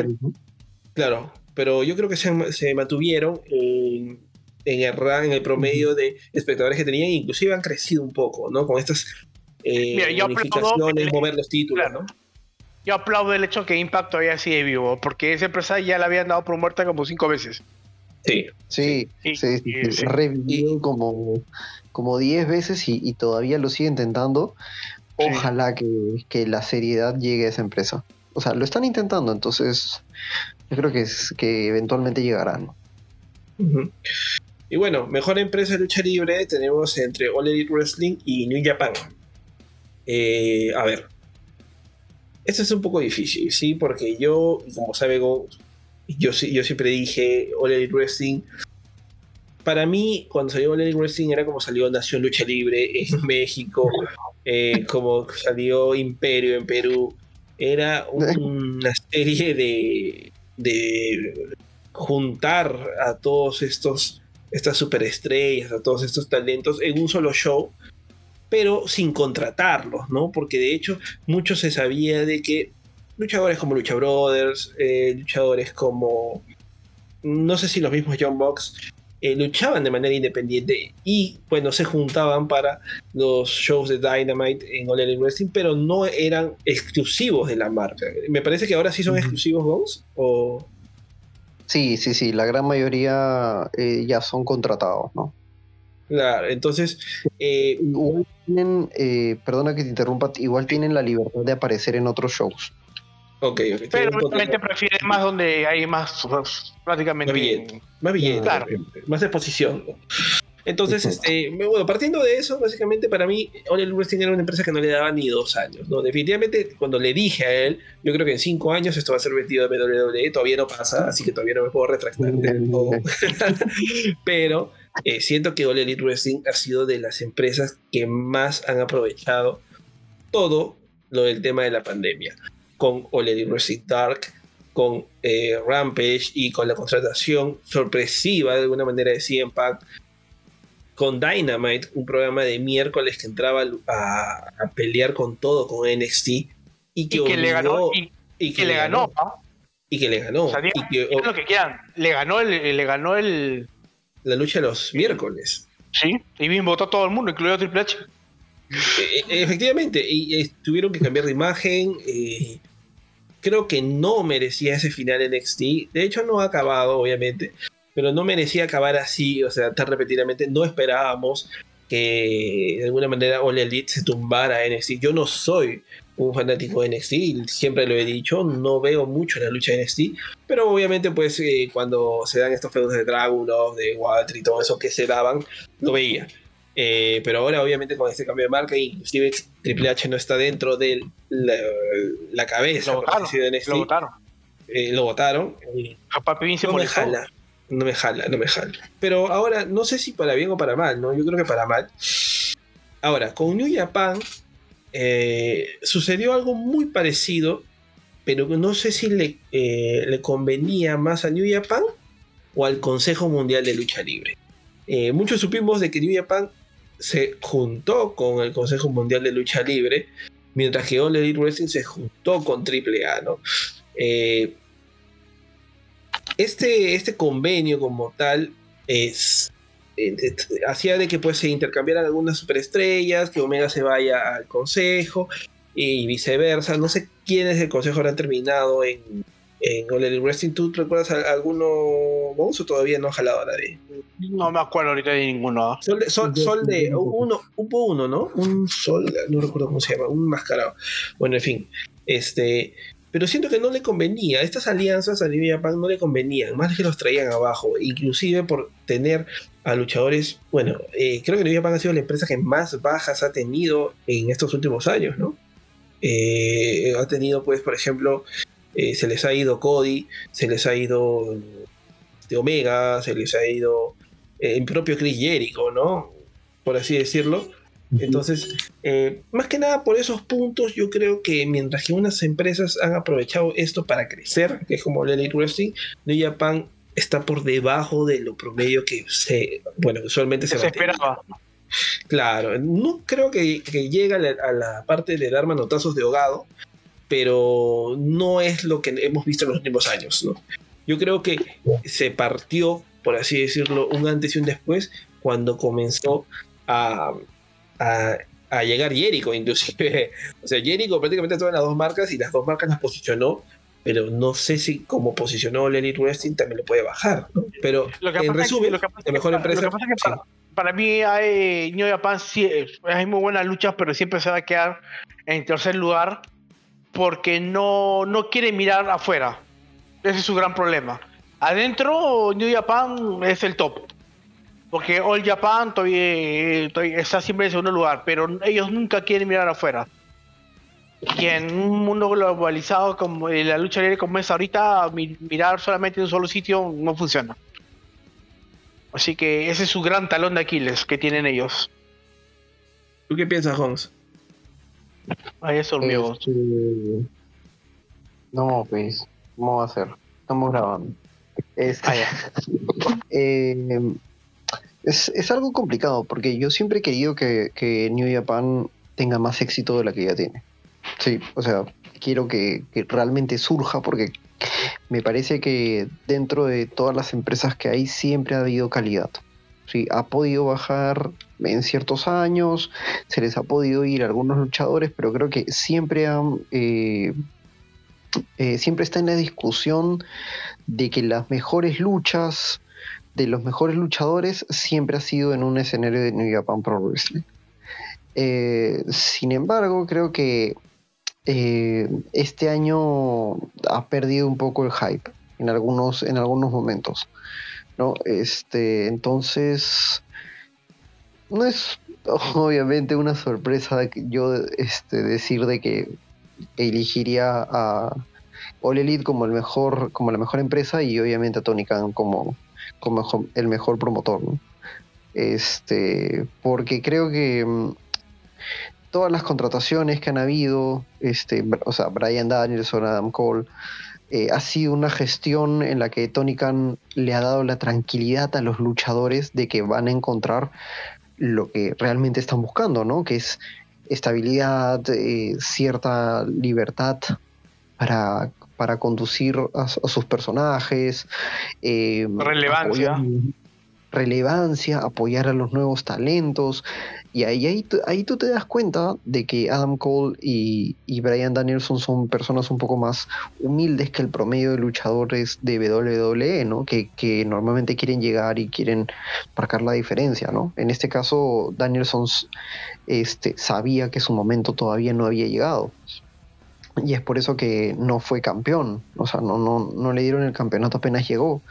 Claro, pero yo creo que se, se mantuvieron en en el en el promedio de espectadores que tenían, inclusive han crecido un poco, ¿no? Con estas eh, mover los títulos, ¿no? Yo aplaudo el hecho que Impact todavía sigue vivo, porque esa empresa ya la habían dado por muerta como cinco veces. Sí, sí, sí, sí, revivió como, como diez veces y, todavía lo sigue intentando. Ojalá que, la seriedad llegue a esa empresa. O sea, lo están intentando, entonces yo creo que, es, que eventualmente llegarán. Y bueno, mejor empresa de lucha libre tenemos entre All Elite Wrestling y New Japan. Eh, a ver, esto es un poco difícil, ¿sí? Porque yo, como sabe yo, yo siempre dije All Elite Wrestling. Para mí, cuando salió All Elite Wrestling era como salió Nación Lucha Libre en México, eh, como salió Imperio en Perú. Era una serie de, de juntar a todos estos estas superestrellas, a todos estos talentos en un solo show, pero sin contratarlos, ¿no? Porque de hecho mucho se sabía de que luchadores como Lucha Brothers, eh, luchadores como, no sé si los mismos John Box, eh, luchaban de manera independiente y bueno, se juntaban para los shows de Dynamite en All Elite Wrestling, pero no eran exclusivos de la marca. Me parece que ahora sí son exclusivos Bones o... Sí, sí, sí, la gran mayoría eh, ya son contratados, ¿no? Claro, entonces... Eh, igual tienen, perdona que te interrumpa, igual tienen la libertad de aparecer en otros shows. Ok, ok. Pero obviamente prefiere más donde hay más, prácticamente. Más billete, más, billete, claro. más exposición. Entonces, este, bueno, partiendo de eso, básicamente para mí, All Wrestling era una empresa que no le daba ni dos años, ¿no? Definitivamente, cuando le dije a él, yo creo que en cinco años esto va a ser metido de WWE, todavía no pasa, así que todavía no me puedo retractar del todo. Pero eh, siento que All Elite Wrestling ha sido de las empresas que más han aprovechado todo lo del tema de la pandemia. Con All Elite Dark, con eh, Rampage y con la contratación sorpresiva de alguna manera de CM Punk, con Dynamite, un programa de miércoles que entraba a, pelear con todo con NXT y que, le ganó y, que, le ganó, y que le ganó lo que quieran. Le ganó el, le ganó el la lucha de los miércoles sí y bien votó todo el mundo incluido Triple H e, e, efectivamente y, tuvieron que cambiar de imagen eh, creo que no merecía ese final en NXT. De hecho, no ha acabado, obviamente, pero no merecía acabar así, o sea, tan repetidamente. No esperábamos que de alguna manera All Elite se tumbara en NXT. Yo no soy un fanático de NXT, siempre lo he dicho, no veo mucho la lucha de NXT, pero obviamente pues eh, cuando se dan estos feudos de Dragunov, de Walter y todo eso que se daban, lo veía. Eh, pero ahora, obviamente, con este cambio de marca, inclusive Triple H no está dentro de la, cabeza. Lo votaron. lo votaron. Eh, lo votaron. no me jala. No me jala, no me jala. Pero ahora, no sé si para bien o para mal, ¿no? Yo creo que para mal. Ahora, con New Japan eh, sucedió algo muy parecido, pero no sé si le, le convenía más a New Japan o al Consejo Mundial de Lucha Libre. muchos supimos de que New Japan se juntó con el Consejo Mundial de Lucha Libre, mientras que All Elite Wrestling se juntó con AAA, ¿no? Eh, este, este convenio como tal es eh, hacía de que pues se intercambiaran algunas superestrellas, que Omega se vaya al consejo y viceversa. No sé quiénes del consejo habrán terminado en, en All Elite Wrestling. ¿Tú recuerdas alguno, vos o todavía no ha jalado a nadie? No me acuerdo ahorita de ninguno. Sol de, sol, de uno, hubo uno, ¿no? Un sol, no recuerdo cómo se llama, un mascarado. Bueno, en fin. Este, pero siento que no le convenía. Estas alianzas a New Japan no le convenían, más que los traían abajo, inclusive por tener a luchadores. Bueno, eh, creo que New Japan ha sido la empresa que más bajas ha tenido en estos últimos años, ¿no? Eh, ha tenido, pues, por ejemplo, eh, se les ha ido Cody, se les ha ido de Omega, se les ha ido eh, el propio Chris Jericho, ¿no? Por así decirlo. Entonces, eh, más que nada por esos puntos, yo creo que mientras que unas empresas han aprovechado esto para crecer, que es como el Elite Wrestling, New Japan está por debajo de lo promedio que se, bueno, usualmente se, se esperaba. Claro, no creo que, que llegue a la, parte de dar manotazos de ahogado, pero no es lo que hemos visto en los últimos años, ¿no? Yo creo que se partió, por así decirlo, un antes y un después cuando comenzó a, a, llegar Jericho, inclusive. O sea, Jericho prácticamente en las dos marcas y las dos marcas las posicionó, pero no sé si como posicionó Lenny Wrestling también lo puede bajar, ¿no? Pero en resumen, la mejor empresa... para, mí hay New Japan sí, hay muy buenas luchas, pero siempre se va a quedar en tercer lugar porque no, no quiere mirar afuera. Ese es su gran problema. Adentro, New Japan es el top. Porque All Japan todavía, está siempre en segundo lugar, pero ellos nunca quieren mirar afuera. Y en un mundo globalizado como la lucha libre como es ahorita, mirar solamente en un solo sitio no funciona. Así que ese es su gran talón de Aquiles que tienen ellos. ¿Tú qué piensas, Holmes? Ahí es mío. Este, no, pues, ¿cómo va a ser? Estamos grabando. Este, ah, eh, es, algo complicado porque yo siempre he querido que, New Japan tenga más éxito de la que ya tiene. Sí, o sea, quiero que, realmente surja porque me parece que dentro de todas las empresas que hay siempre ha habido calidad. Sí, ha podido bajar en ciertos años, se les ha podido ir algunos luchadores, pero creo que siempre han, eh, eh, siempre está en la discusión de que las mejores luchas de los mejores luchadores siempre ha sido en un escenario de New Japan Pro Wrestling. Eh, sin embargo, creo que eh, este año ha perdido un poco el hype en algunos, en algunos momentos. ¿no? Este, entonces, no es obviamente una sorpresa yo este, decir de que elegiría a All Elite como el mejor, como la mejor empresa y obviamente a Tony Khan como, como el mejor promotor. Este, porque creo que mm, todas las contrataciones que han habido, este, o sea, Brian Danielson, Adam Cole, eh, ha sido una gestión en la que Tony Khan le ha dado la tranquilidad a los luchadores de que van a encontrar lo que realmente están buscando, ¿no? Que es estabilidad, eh, cierta libertad para, para conducir a, sus personajes. Eh, Relevancia relevancia, apoyar a los nuevos talentos. Y ahí, ahí, ahí tú te das cuenta de que Adam Cole y, y, Brian Danielson son personas un poco más humildes que el promedio de luchadores de WWE, ¿no? Que, que normalmente quieren llegar y quieren marcar la diferencia, ¿no? En este caso, Danielson este, sabía que su momento todavía no había llegado. Y es por eso que no fue campeón. O sea, no, no, no le dieron el campeonato apenas llegó.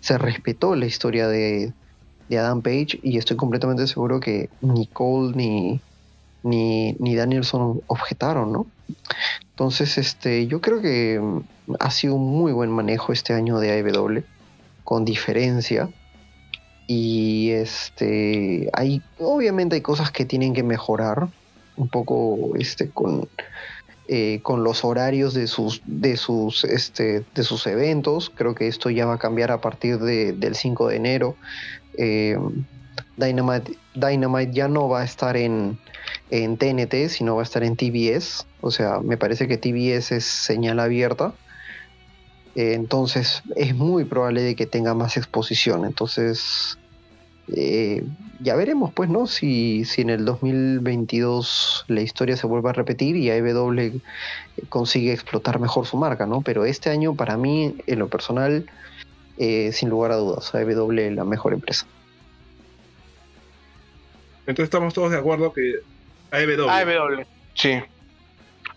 Se respetó la historia de, de Adam Page y estoy completamente seguro que ni Cole ni, ni, ni Danielson objetaron, ¿no? Entonces, este, yo creo que ha sido un muy buen manejo este año de AEW, con diferencia. Y este, hay, obviamente hay cosas que tienen que mejorar, un poco este, con, eh, con los horarios de sus, de, sus, este, de sus eventos. Creo que esto ya va a cambiar a partir del 5 de enero. Eh, Dynamite, Dynamite, ya no va a estar en, en, TNT, sino va a estar en TBS. O sea, me parece que TBS es señal abierta. Eh, entonces es muy probable de que tenga más exposición. Entonces eh, ya veremos, pues, ¿no? Si, si en el 2022 la historia se vuelve a repetir y AEW consigue explotar mejor su marca, ¿no? Pero este año, para mí, en lo personal, eh, sin lugar a dudas, AEW es la mejor empresa. Entonces estamos todos de acuerdo que AEW. AEW, sí.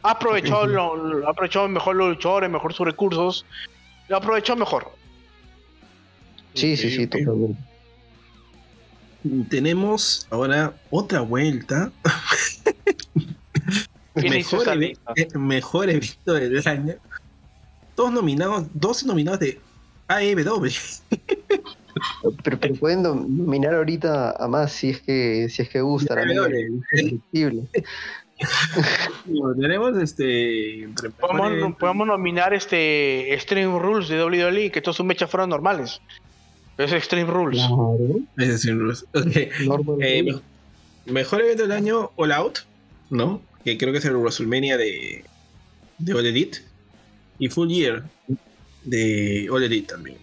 Ha aprovechado, lo, ha aprovechado mejor los luchadores, mejor sus recursos. Lo ha aprovechado mejor. Sí, sí, sí, totalmente. Tenemos ahora otra vuelta. mejor, evento, mejor evento del año. Todos nominados, 12 nominados de AEW. Pero, pero, pueden dominar ahorita a más si es que si es que gusta. tenemos este. Podemos, podemos, nominar este Extreme Rules de WWE, que todos son mechas fueron normales. Es Extreme Rules. Es Extreme Rules. Eh, mejor evento del año, All Out, ¿no? Que creo que es el WrestleMania de, de All Elite. Y Full Year, de All Elite también.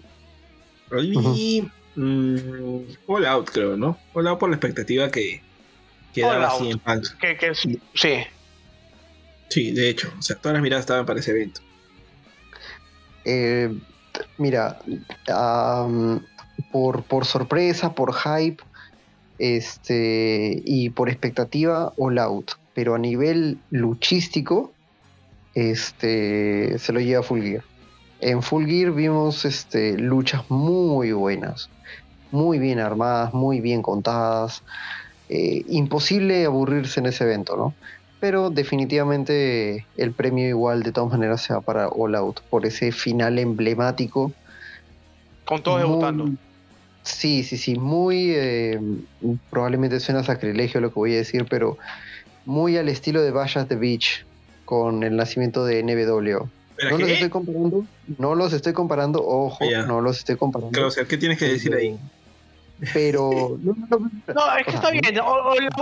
Y mm, All Out, creo, ¿no? All Out por la expectativa que, que daba así en Punk. Que, sí. Sí, de hecho. O sea, todas las miradas estaban para ese evento. Eh, mira, por, por sorpresa, por hype, este, y por expectativa, All Out. Pero a nivel luchístico, este, se lo lleva Full Gear. En Full Gear vimos este, luchas muy buenas, muy bien armadas, muy bien contadas. Eh, imposible aburrirse en ese evento, ¿no? Pero definitivamente el premio igual de todas maneras se va para All Out por ese final emblemático. Con todos debutando. Sí, sí, sí, muy... Eh, probablemente suena sacrilegio lo que voy a decir, pero muy al estilo de Bash the Beach con el nacimiento de NWO. No los estoy comparando, no los estoy comparando, ojo, no los estoy comparando. Claro, o sea, ¿qué tienes que decir ahí? Pero. No, es que está bien.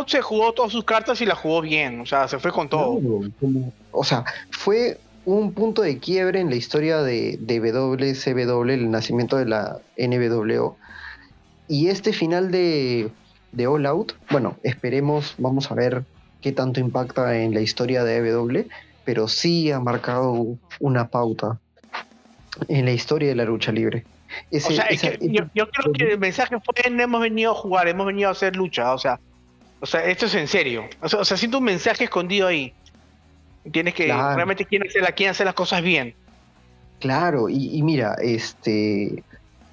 se jugó todas sus cartas y la jugó bien. O sea, se fue con todo. o sea, fue un punto de quiebre en la historia de, de WCW, el nacimiento de la NWO. Y este final de, de All Out, bueno, esperemos, vamos a ver qué tanto impacta en la historia de AEW, pero sí ha marcado una pauta en la historia de la lucha libre. o sea, yo, creo que el mensaje fue, no hemos venido a jugar, hemos venido a hacer lucha, o sea, o sea, esto es en serio. O sea, siento un mensaje escondido ahí. Tienes que realmente quieren hacer, hacer las cosas bien. Claro, y, mira, este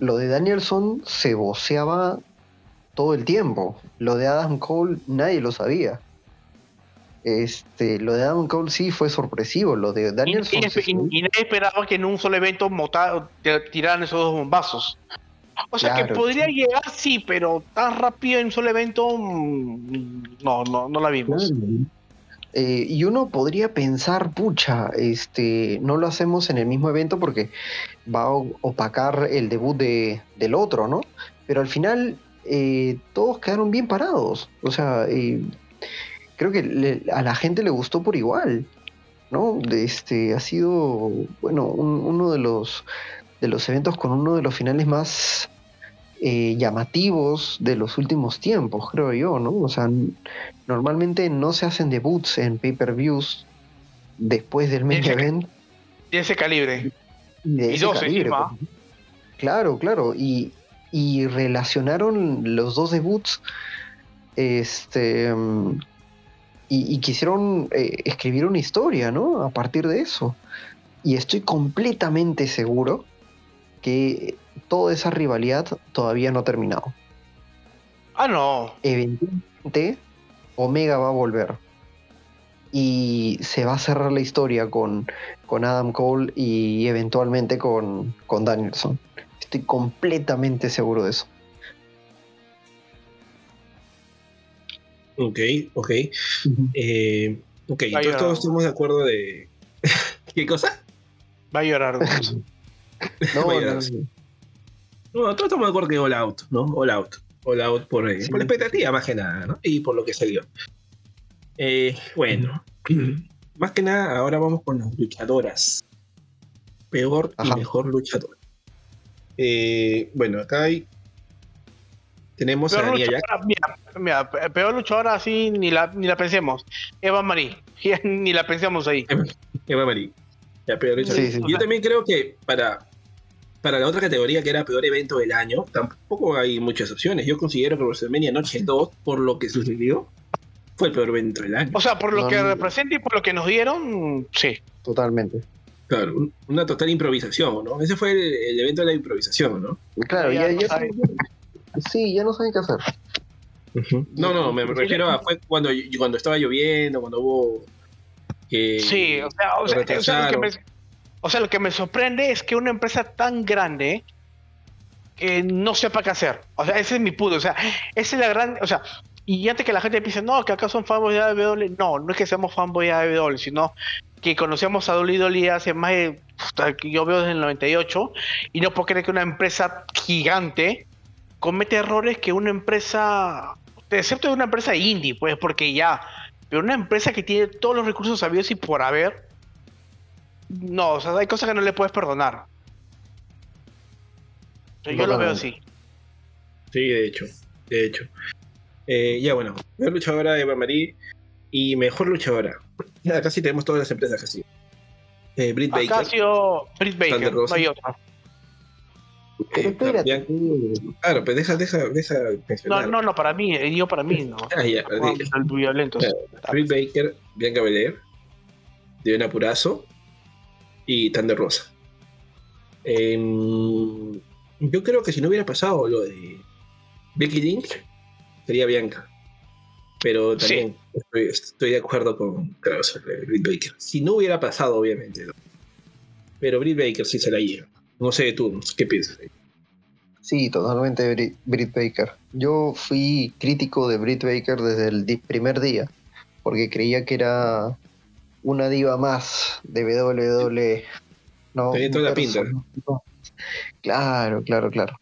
lo de Danielson se voceaba todo el tiempo. Lo de Adam Cole nadie lo sabía. Este, lo de Adam Cole sí fue sorpresivo. Lo de Danielson. Y, nadie esperaba que en un solo evento tiraran esos dos bombazos. O sea que podría llegar, sí, pero tan rápido en un solo evento, mm, no, no, no la vimos. Eh, y uno podría pensar, pucha, este, no lo hacemos en el mismo evento porque va a opacar el debut de, del otro, ¿no? Pero al final eh, todos quedaron bien parados. O sea, eh, creo que a la gente le gustó por igual, ¿no? Este, ha sido, bueno, uno de los, de los eventos con uno de los finales más eh, llamativos de los últimos tiempos, creo yo, ¿no? O sea, normalmente no se hacen debuts en pay-per-views después del main event. De ese calibre. De ese calibre, pues. Claro, claro. Y, y, relacionaron los dos debuts. Este. Y, quisieron eh, escribir una historia, ¿no? A partir de eso. Y estoy completamente seguro que toda esa rivalidad todavía no ha terminado. Ah, no. Eventualmente, Omega va a volver. Y se va a cerrar la historia con, con Adam Cole y eventualmente con, con Danielson. Estoy completamente seguro de eso. Ok, ok. eh, ok, entonces todos estamos de acuerdo de. ¿Qué cosa? Va a llorar. no, no, no. No, todos estamos de acuerdo que All Out, ¿no? All Out. All Out por, eh, por la expectativa más que nada, ¿no? Y por lo que se dio. Eh, bueno, más que nada, ahora vamos con las luchadoras. Peor y mejor luchadora. Eh, bueno, acá hay. Tenemos a Nia Jack. Mira, mira, peor luchadora así ni la, ni la pensemos. Eva Marie. ni la pensemos ahí. Eva Marie. La peor luchadora. Sí, sí. Yo también creo que para, para la otra categoría que era peor evento del año, tampoco hay muchas opciones. Yo considero que WrestleMania Noche 2, por lo que sucedió, fue el peor evento del año. O sea, por lo que representa y por lo que nos dieron, sí. Totalmente. Claro, una total improvisación, ¿no? Ese fue el, evento de la improvisación, ¿no? Claro, ya, ya, sí, ya no saben qué hacer. No, no, me refiero a fue cuando, cuando estaba lloviendo, cuando hubo sí, o sea, o sea, o sea que me, o sea, lo que me sorprende es que una empresa tan grande que no sepa qué hacer. O sea, ese es mi punto. O sea, esa es la gran. O sea, y antes que la gente piense, no, que acá son fanboys de AW, no, no es que seamos fanboys de AW, sino que conocemos a Dolly hace más de. Yo veo desde el 98, y no puedo creer que una empresa gigante comete errores que una empresa. Excepto de una empresa indie, pues, porque ya. Pero una empresa que tiene todos los recursos sabios y por haber no, o sea, hay cosas que no le puedes perdonar. yo lo veo así. Sí, de hecho. De hecho. Eh, ya bueno, mejor luchadora Eva Marie y mejor luchadora. Ya casi tenemos todas las empresas casi. Eh, Britt Baker. Ha sido Britt Baker, no hay otra. Eh, claro, pues deja, deja, deja No, no, no, para mí, eh, yo para mí, no. Ah, ya, violento. Britt Baker, Bianca Belair, Diana Purazo, y Thunder Rosa. Em, yo creo que si no hubiera pasado lo de Becky Lynch, sería Bianca. Pero también estoy, de acuerdo con Kraus, Britt Baker. Si no hubiera pasado, obviamente. Pero Britt Baker sí se la lleva. No sé tú, ¿qué piensas? Sí, totalmente Britt Baker. Yo fui crítico de Britt Baker desde el primer día, porque creía que era una diva más de WWE. No, la pinta. Claro, claro, claro.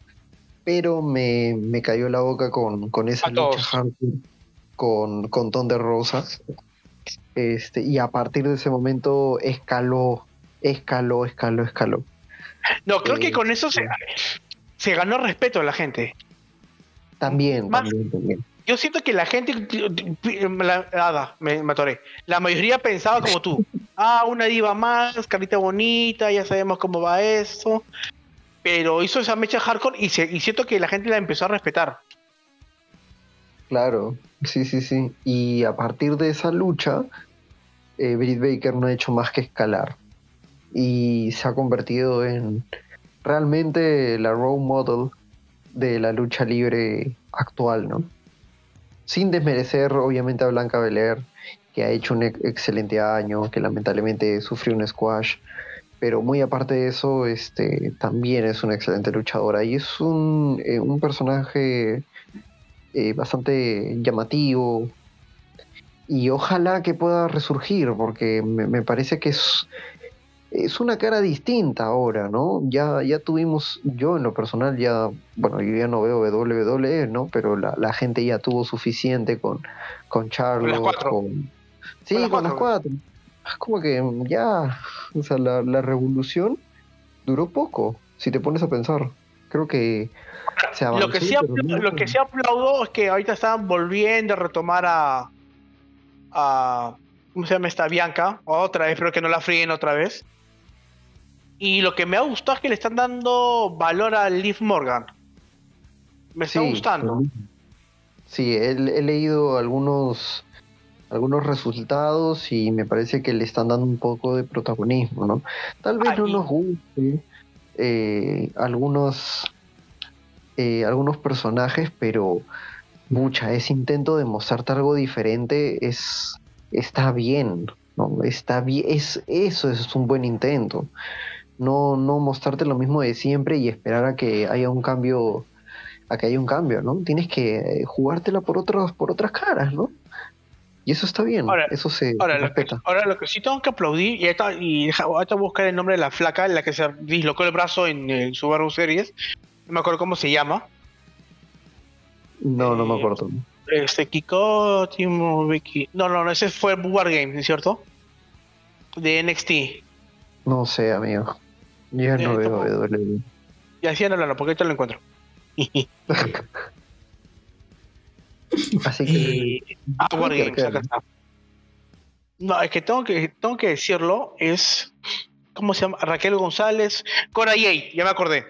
Pero me, me cayó la boca con, con esa lucha con, con Ton de Rosa. Este, y a partir de ese momento escaló escaló, escaló, escaló. No, creo que con eso se, se ganó respeto a la gente. También, también, también. Yo siento que la gente, la, me, me atoré. La mayoría pensaba como tú. Ah, una diva más, carita bonita, ya sabemos cómo va eso. Pero hizo esa mecha hardcore y, y siento que la gente la empezó a respetar. Claro, sí, sí, sí. Y a partir de esa lucha, eh, Britt Baker no ha hecho más que escalar. Y se ha convertido en realmente la role model de la lucha libre actual, ¿no? Sin desmerecer, obviamente, a Blanca Belair, que ha hecho un excelente año, que lamentablemente sufrió un squash. Pero muy aparte de eso, este, también es una excelente luchadora. Y es un, eh, un personaje eh, bastante llamativo. Y ojalá que pueda resurgir, porque me, parece que es, es una cara distinta ahora, ¿no? Ya, ya tuvimos, yo en lo personal ya, bueno, yo ya no veo WWE, ¿no? Pero la, gente ya tuvo suficiente con, con Charlotte, con... Sí, con las cuatro. Es como que ya, o sea, la, la revolución duró poco, si te pones a pensar. Creo que lo que sí, lo que sí aplaudo es que ahorita están volviendo a retomar a, a ¿cómo se llama esta Bianca? Otra vez, pero que no la fríen otra vez. Y lo que me ha gustado es que le están dando valor a Liv Morgan. Me está gustando. Sí, he, leído algunos algunos resultados y me parece que le están dando un poco de protagonismo, ¿no? Tal vez no nos guste eh, algunos eh, algunos personajes, pero mucha, ese intento de mostrarte algo diferente es está bien, ¿no? Está bien, es, eso es un buen intento. No, no mostrarte lo mismo de siempre y esperar a que haya un cambio, a que haya un cambio, ¿no? Tienes que jugártela por otros, por otras caras, ¿no? Y eso está bien, eso se respeta. ahora, lo que sí tengo que aplaudir, y, esta, y a buscar el nombre de la flaca, la que se dislocó el brazo en, en Subaru Series, no me acuerdo cómo se llama. No, no me eh, acuerdo. Este Kiko, Timo, Vicky. No, no, no, ese fue Wargame, ¿es cierto? De NXT. No sé, amigo. Ya no veo WWE. Ya sí, no, porque ahorita lo encuentro. Así que. ah, Wargames, acá está. No, es que tengo que, tengo que decirlo, es. ¿Cómo se llama? Raquel González. Cora Yay, ya me acordé.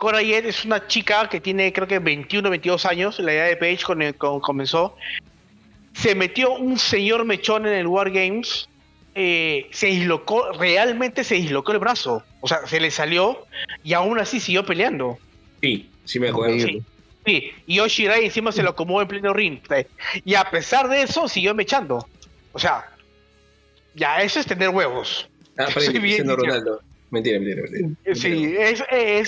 Cora Jade es una chica que tiene creo que 21 22 años, la edad de Page cuando comenzó. Se metió un señor mechón en el War Games, eh, se dislocó, realmente se dislocó el brazo. O sea, se le salió y aún así siguió peleando. Sí, sí me acuerdo. Sí, sí. y Oshirai encima se lo acomodó en pleno ring. Y a pesar de eso, siguió mechando. O sea, ya eso es tener huevos. Ah, Ronaldo. Mentira, mentira, mentira. Sí, eso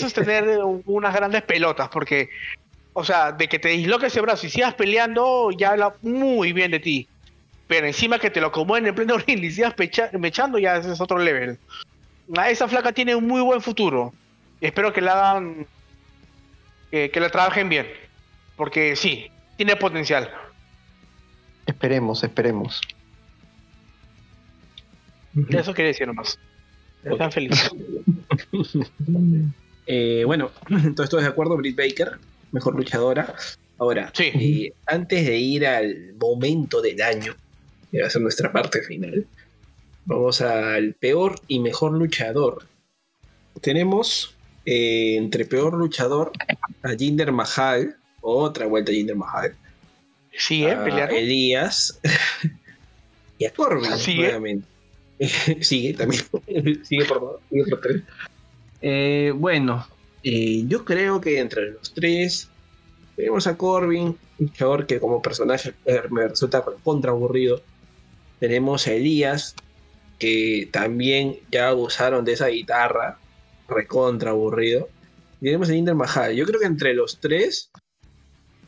es tener unas grandes pelotas, porque, o sea, de que te disloque ese brazo y sigas peleando, ya habla muy bien de ti. Pero encima que te lo acomoden en pleno ring y sigas mechando, ya ese es otro level. Ah, esa flaca tiene un muy buen futuro. Espero que la hagan, que la trabajen bien. Porque sí, tiene potencial. Esperemos, esperemos. Eso quería decir nomás. Están felices. eh, bueno, entonces todos de acuerdo, Britt Baker, mejor luchadora. Ahora, eh, antes de ir al momento del año, que va a ser nuestra parte final, vamos al peor y mejor luchador. Tenemos eh, entre peor luchador a Jinder Mahal, otra vuelta a Jinder Mahal. Sí, ¿eh? Elías y a Corbin, ¿Sí, nuevamente. sigue también. sigue por favor. Sigue por tres. Eh, bueno, eh, yo creo que entre los tres tenemos a Corbin, un jugador que como personaje me resulta contra aburrido. Tenemos a Elías, que también ya abusaron de esa guitarra, recontra aburrido. Y tenemos a Inder Mahal. Yo creo que entre los tres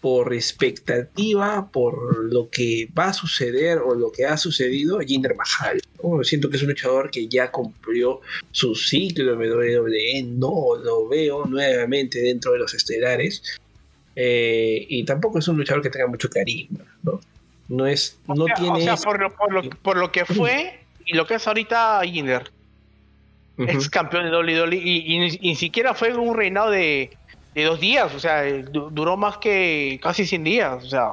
por expectativa, por lo que va a suceder o lo que ha sucedido, Jinder Mahal. Siento que es un luchador que ya cumplió su ciclo en WWE, no lo veo nuevamente dentro de los estelares. Eh, y tampoco es un luchador que tenga mucho carisma, ¿no? No es, no tiene. O sea, por lo, por, lo, que fue y lo que es ahorita Jinder. ex campeón de WWE, y, ni siquiera fue un reinado de, dos días, o sea, duró más que casi 100 días, o sea.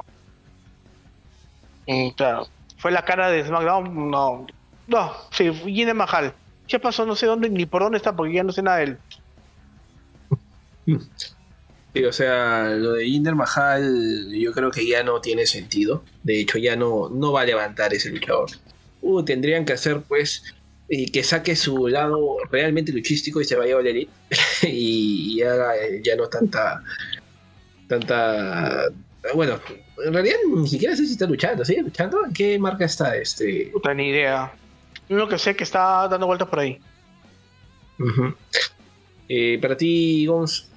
claro, fue la cara de SmackDown, no, no, sí, Jinder Mahal. ¿Qué pasó? No sé dónde ni por dónde está, porque ya no sé nada de él. Sí, o sea, lo de Jinder Mahal yo creo que ya no tiene sentido. De hecho, ya no, no va a levantar ese luchador. Uh, tendrían que hacer pues que saque su lado realmente luchístico y se vaya a Elite y, y, haga ya no tanta tanta bueno en realidad ni siquiera sé si está luchando ¿sigue luchando? ¿en qué marca está este? puta ni idea lo que sé que está dando vueltas por ahí eh, para ti Gons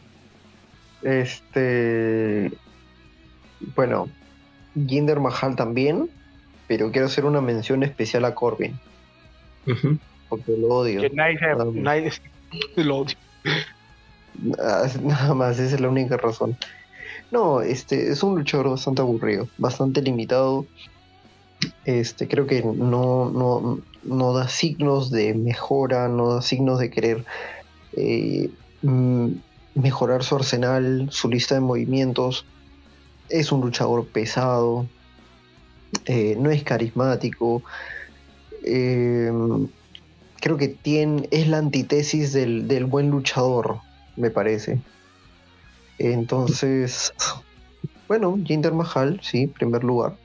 este bueno Jinder Mahal también pero quiero hacer una mención especial a Corbin porque lo odio. Que nadie, lo odio. Ah, nada más, esa es la única razón. No, este es un luchador bastante aburrido, bastante limitado. Este, creo que no, no, no da signos de mejora, no da signos de querer eh, mm, mejorar su arsenal, su lista de movimientos. Es un luchador pesado, eh, no es carismático. Eh, creo que tiene, es la antítesis del, buen luchador, me parece. Entonces, bueno, Jinder Mahal, sí, primer lugar,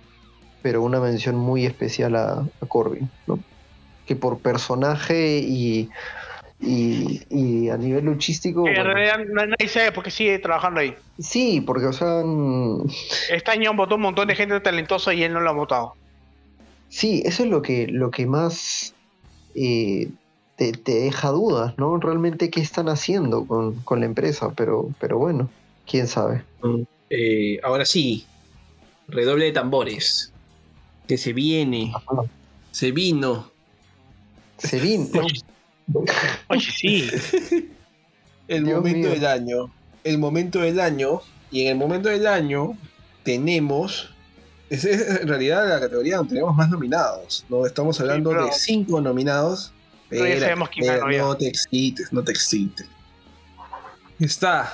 pero una mención muy especial a, Corbin. Que por personaje y, y, a nivel luchístico. en realidad nadie sabe por qué sigue trabajando ahí. Sí, porque, o sea. Este año votó un montón de gente talentosa y él no lo ha votado. Sí, eso es lo que, lo que más eh, te, deja dudas, ¿no? Realmente qué están haciendo con, la empresa, pero, pero bueno, quién sabe. Eh, ahora sí, redoble de tambores. Que se viene. Se vino. Se vino. Oye, sí. el momento del año. El momento del año. Y en el momento del año tenemos es, en realidad la categoría donde tenemos más nominados. ¿no? Estamos hablando de cinco nominados. Pero ya sabemos quién no te excites, no te excites. Está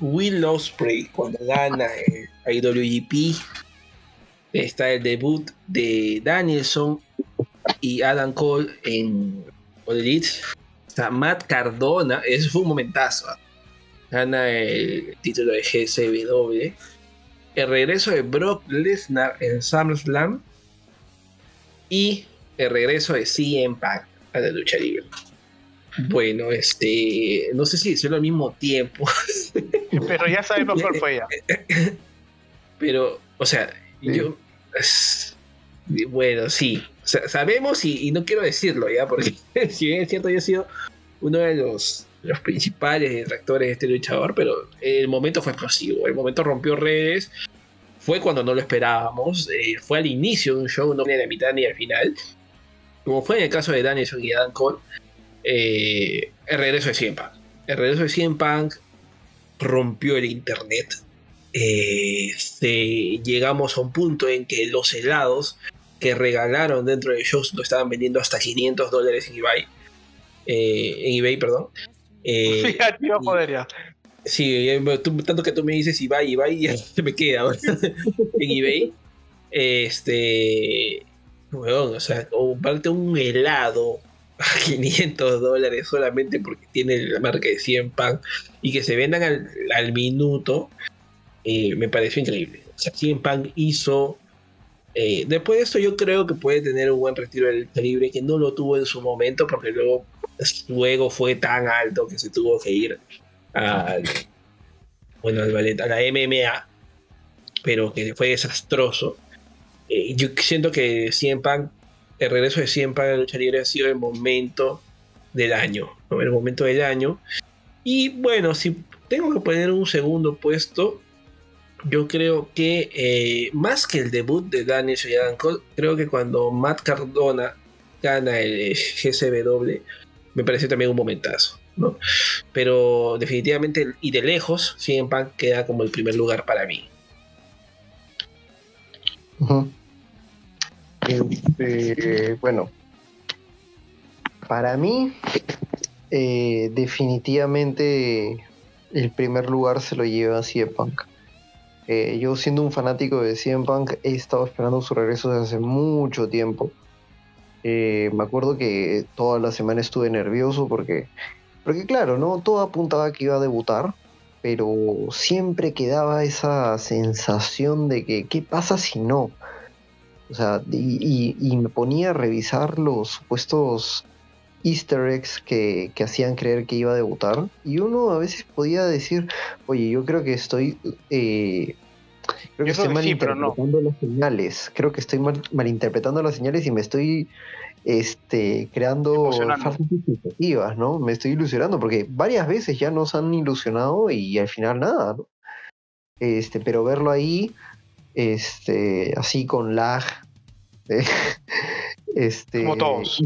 Will Ospreay cuando gana el IWGP. Está el debut de Danielson y Adam Cole en All Elite. Está Matt Cardona, eso fue un momentazo. ¿ah? Gana el título de GCW el regreso de Brock Lesnar en SummerSlam y el regreso de CM Punk a la lucha libre. Bueno, este, no sé si decirlo al mismo tiempo. Pero ya sabemos cuál fue ya. Pero, o sea, yo, bueno, sí, sabemos y, no quiero decirlo ya, porque si bien es cierto, yo he sido uno de los, principales detractores de este luchador, pero el momento fue explosivo, el momento rompió redes fue cuando no lo esperábamos, eh, fue al inicio de un show, no ni a la mitad ni al final, como fue en el caso de Danielson y Adam Cole, eh, el regreso de CM Punk. El regreso de CM Punk rompió el internet. Eh, llegamos a un punto en que los helados que regalaron dentro de shows lo estaban vendiendo hasta 500 dólares en eBay. en eBay, perdón. Fíjate, poder ya. Sí, tanto que tú me dices Ibai, Ibai, ya se me queda en eBay. Este. Bueno, o sea, comprarte un helado a 500 dólares solamente porque tiene la marca de 100 pan y que se vendan al, minuto, eh, me pareció increíble. O sea, 100 pan hizo. Eh, después de esto, yo creo que puede tener un buen retiro del libre que no lo tuvo en su momento porque luego, luego fue tan alto que se tuvo que ir al, bueno, al ballet, a la MMA, pero que fue desastroso. Eh, yo siento que el regreso de CM Punk a la lucha libre ha sido el momento del año, el momento del año. Y bueno, si tengo que poner un segundo puesto, yo creo que eh, más que el debut de Daniel y Adam Cole, creo que cuando Matt Cardona gana el GCW, me parece también un momentazo. Pero definitivamente y de lejos, CM Punk queda como el primer lugar para mí. Este, bueno, Para mí, eh, definitivamente el primer lugar se lo lleva CM Punk. Eh, yo siendo un fanático de CM Punk he estado esperando su regreso desde hace mucho tiempo. Eh, me acuerdo que toda la semana estuve nervioso porque, porque claro, ¿no? Todo apuntaba que iba a debutar, pero siempre quedaba esa sensación de que, ¿qué pasa si no? O sea, y, y me ponía a revisar los supuestos easter eggs que, hacían creer que iba a debutar. Y uno a veces podía decir, oye, yo creo que estoy... Eh, creo que estoy malinterpretando las señales. Creo que estoy malinterpretando las señales y me estoy este, creando falsas expectativas, ¿no? Me estoy ilusionando porque varias veces ya nos han ilusionado y al final nada, ¿no? Este, pero verlo ahí, este, así con lag, Este, Como todos.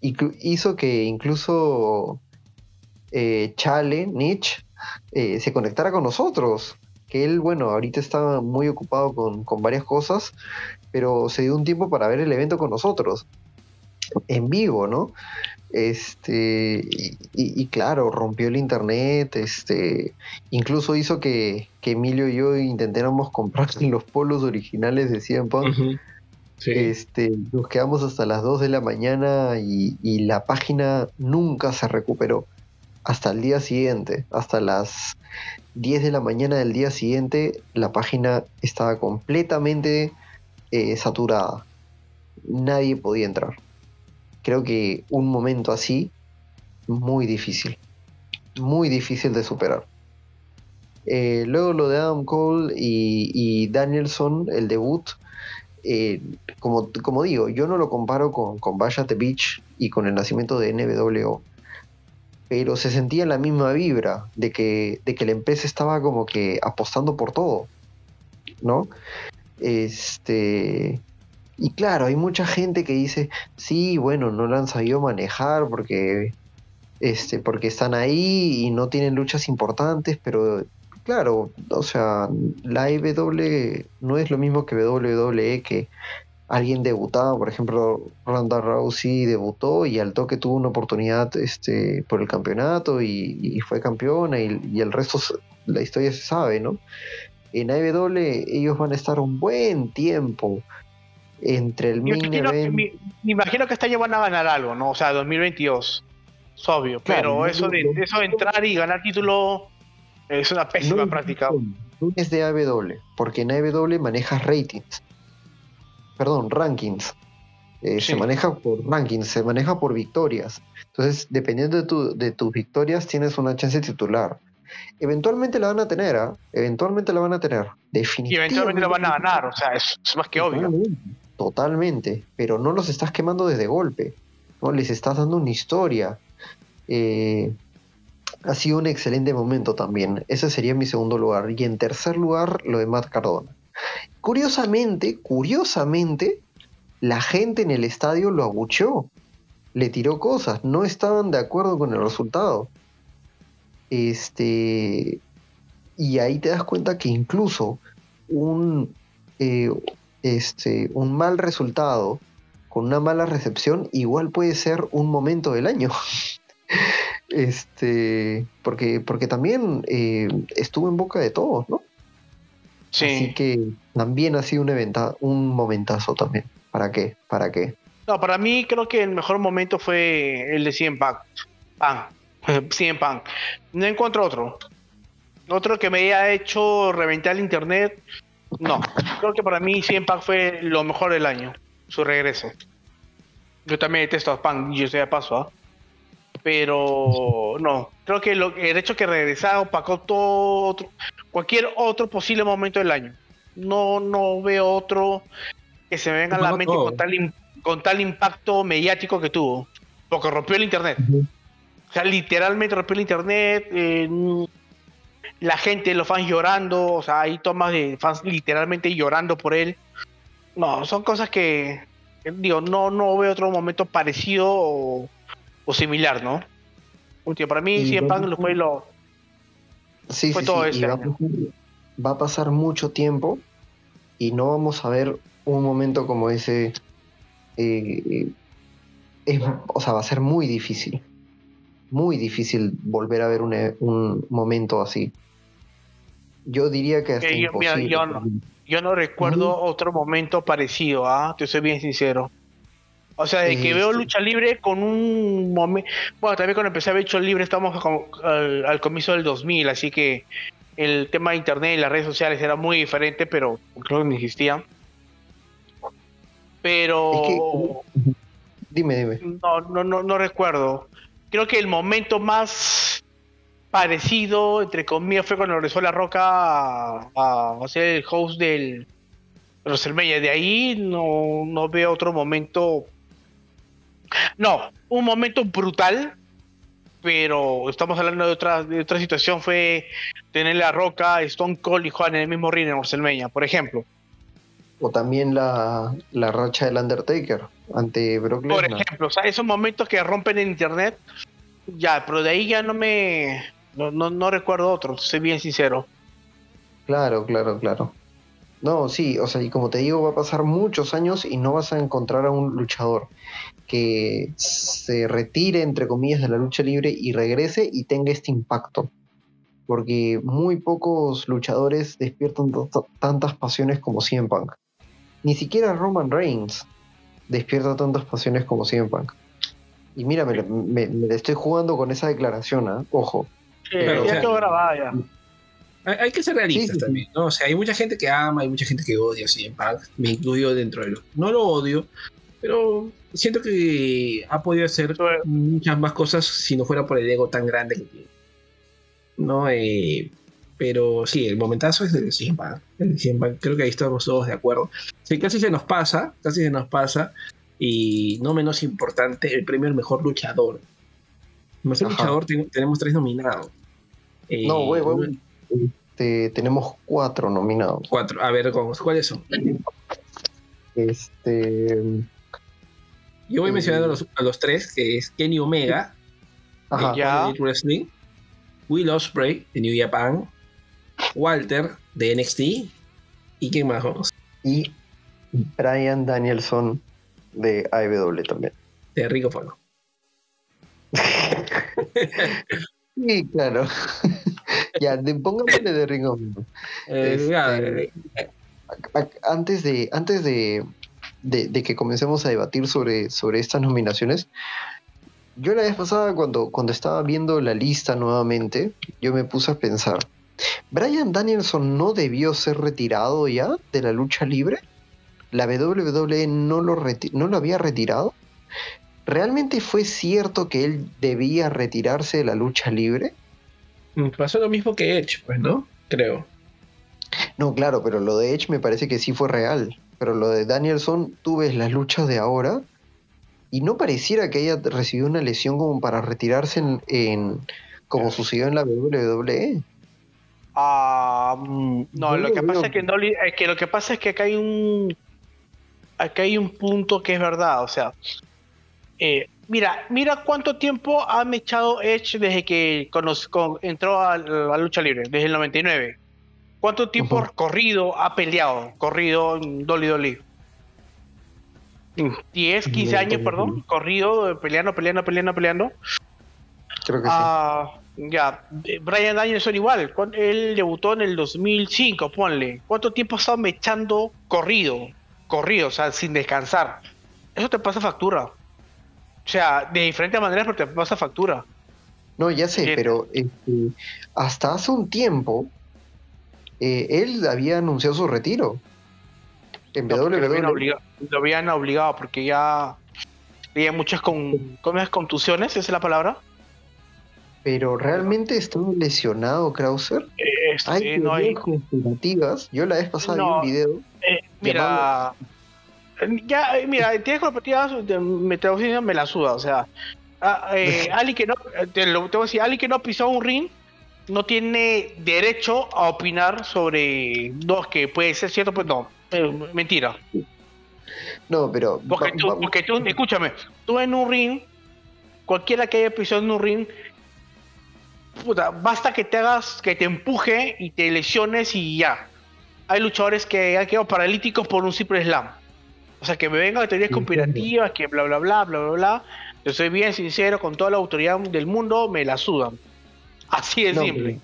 Hizo que, incluso eh, Chale, Nietzsche, eh, se conectara con nosotros. Que él, bueno, ahorita está muy ocupado con, varias cosas, pero se dio un tiempo para ver el evento con nosotros. En vivo, ¿no? Este, y, claro, rompió el internet, este, incluso hizo que, Emilio y yo intentáramos comprar los polos originales de CM Punk. Este, nos quedamos hasta las 2 de la mañana y, la página nunca se recuperó. Hasta el día siguiente, hasta las 10 de la mañana del día siguiente, la página estaba completamente eh, saturada. Nadie podía entrar. Creo que un momento así, muy difícil. Muy difícil de superar. Eh, luego lo de Adam Cole y Danielson, el debut, eh, como, como digo, yo no lo comparo con, con Bash the Beach y con el nacimiento de NWO, pero se sentía la misma vibra de que, de que la empresa estaba como que apostando por todo, ¿no? Este. Y claro, hay mucha gente que dice, sí, bueno, no la han sabido manejar porque, este, porque están ahí y no tienen luchas importantes, pero claro, o sea, la IW no es lo mismo que WWE, que alguien debutaba, por ejemplo, Ronda Rousey debutó y al toque tuvo una oportunidad este, por el campeonato y, fue campeona y, el resto, la historia se sabe, ¿no? En AEW ellos van a estar un buen tiempo entre el main event... Me, imagino que este año van a ganar algo, ¿no? O sea, 2022, es obvio, pero eso de, eso de entrar y ganar título es una pésima práctica. No es de AW, porque en AW manejas ratings. Perdón, rankings. Eh, se maneja por rankings, se maneja por victorias. Entonces, dependiendo de, de tus victorias, tienes una chance titular. Eventualmente la van a tener, ¿ah? Eventualmente la van a tener. Definitivamente. Y eventualmente la van a ganar, o sea, es, más que obvio. Totalmente, pero no los estás quemando desde golpe. ¿no? Les estás dando una historia. Eh, ha sido un excelente momento también. Ese sería mi segundo lugar. Y en tercer lugar, lo de Matt Cardona. Curiosamente, curiosamente, la gente en el estadio lo abucheó. Le tiró cosas. No estaban de acuerdo con el resultado. Este. Y ahí te das cuenta que incluso un, eh, este, un mal resultado con una mala recepción igual puede ser un momento del año. Este, porque, porque también eh, estuvo en boca de todos, ¿no? Sí. Así que también ha sido un, eventa, un momentazo también. ¿Para qué? ¿Para qué? No, para mí creo que el mejor momento fue el de 100 Punk. Pan. 100 Punk. No encuentro otro. Otro que me haya hecho reventar el internet. No. Creo que para mí 100 Punk fue lo mejor del año. Su regreso. Yo también detesto a Punk, yo sé de paso, ¿ah? Pero no, creo que el hecho que regresara opacó todo cualquier otro posible momento del año. No, no veo otro que se me venga a la mente con tal, con tal impacto mediático que tuvo, porque rompió el internet. O sea, literalmente rompió el internet. la gente, los fans llorando, o sea, hay tomas de fans literalmente llorando por él. No, son cosas que, digo, no, no veo otro momento parecido o, o similar, ¿no? para mí, siempre lo fue lo. Sí, fue todo este va, a pasar, mucho tiempo y no vamos a ver un momento como ese. Eh, o sea, va a ser muy difícil. Muy difícil volver a ver un, momento así. Yo diría que hasta imposible. yo, no, recuerdo otro momento parecido, ¿ah? Te soy bien sincero. O sea, de que veo lucha libre con un momento. Bueno, también cuando empecé a ver lucha libre estamos al, comienzo del 2000, así que el tema de internet y las redes sociales era muy diferente, pero creo que no existía. Pero. Dime, dime. No, no, no, no recuerdo. Creo que el momento más parecido, entre comillas, fue cuando regresó La Roca a, a, ser el host del WrestleMania. De ahí no, no veo otro momento no, un momento brutal, pero estamos hablando de otra, de otra situación, fue tener la Roca, Stone Cold y Juan en el mismo ring en WrestleMania, por ejemplo. O también la, racha del Undertaker ante Brock Lesnar. Por ejemplo, o sea, esos momentos que rompen en internet, ya, pero de ahí ya no me... No, no, recuerdo otro, soy bien sincero. Claro, claro, claro. No, sí, o sea, y como te digo, va a pasar muchos años y no vas a encontrar a un luchador que se retire, entre comillas, de la lucha libre y regrese y tenga este impacto. Porque muy pocos luchadores despiertan tantas pasiones como CM Punk. Ni siquiera Roman Reigns despierta tantas pasiones como CM Punk. Y mira, me, estoy jugando con esa declaración, ¿ah? ojo. Hay, que ser realistas también, ¿no? O sea, hay mucha gente que ama, hay mucha gente que odia a CM Punk, me incluyo dentro de lo. No lo odio, pero siento que ha podido hacer muchas más cosas si no fuera por el ego tan grande que tiene. ¿No? Eh, pero sí, el momentazo es del Simba. El Simba, creo que ahí estamos todos de acuerdo. Sí, casi se nos pasa, casi se nos pasa. Y no menos importante, el premio al mejor luchador. Mejor luchador tenemos tres nominados. Eh, no, güey, güey. Este, tenemos cuatro nominados. Cuatro. A ver, ¿cuáles son? Este. Yo voy mencionando a los, a los tres, que es Kenny Omega, de ya. Wrestling, Will Ospreay, de New Japan, Walter, de NXT, y quién más vamos. Y Brian Danielson, de AEW también. De Rico Fuego. sí, claro. ya, pónganle de Rico eh, este, eh, antes de, antes de, de, que comencemos a debatir sobre, sobre estas nominaciones, yo la vez pasada cuando, cuando estaba viendo la lista nuevamente, yo me puse a pensar, ¿Brian Danielson no debió ser retirado ya de la lucha libre? ¿La WWE no lo, no lo había retirado? ¿Realmente fue cierto que él debía retirarse de la lucha libre? Mm, pasó lo mismo que Edge, pues, ¿no? Creo. No, claro, pero lo de Edge me parece que sí fue real. Pero lo de Danielson, tú ves las luchas de ahora y no pareciera que haya recibido una lesión como para retirarse en, como sucedió en la WWE. Ah, mm, no, lo que pasa es que, que lo que pasa es que acá hay un acá hay un punto que es verdad, o sea, eh, mira, mira cuánto tiempo ha echado Edge desde que entró a la lucha libre, desde el 99. ¿Cuánto tiempo corrido ha peleado? Corrido en Dolly Dolly. 10, 15 años, perdón, corrido, peleando, peleando, peleando, peleando. Creo que sí. Ah, ya, Brian Danielson igual, él debutó en el 2005, ponle. ¿Cuánto tiempo ha estado mechando corrido? Corrido, o sea, sin descansar. Eso te pasa factura. O sea, de diferentes maneras, pero te pasa factura. No, ya sé, pero este, hasta hace un tiempo eh, él había anunciado su retiro. En WWE. Lo habían, obligado, porque ya había muchas con, contusiones, ¿esa es la palabra? Pero realmente estuvo lesionado Krauser. Eh, hay no hay Yo la vez pasada vi un video. Eh, mira, ya, mira, tienes conspirativas, me, me la suda, o sea, ah, Ali que no, te lo decir, Ali que no pisó un ring no tiene derecho a opinar sobre dos que puede ser cierto, pues no, eh, mentira. No, pero. Porque tú, escúchame, tú en un ring, cualquiera que haya pisado en un ring, puta, basta que te hagas, que te empuje y te lesiones y ya. Hay luchadores que han quedado paralíticos por un simple slam. O sea, que me vengan de teorías conspirativas, que bla, bla, bla, bla, bla, bla. Yo soy bien sincero, con toda la autoridad del mundo, me la sudan. Así de simple.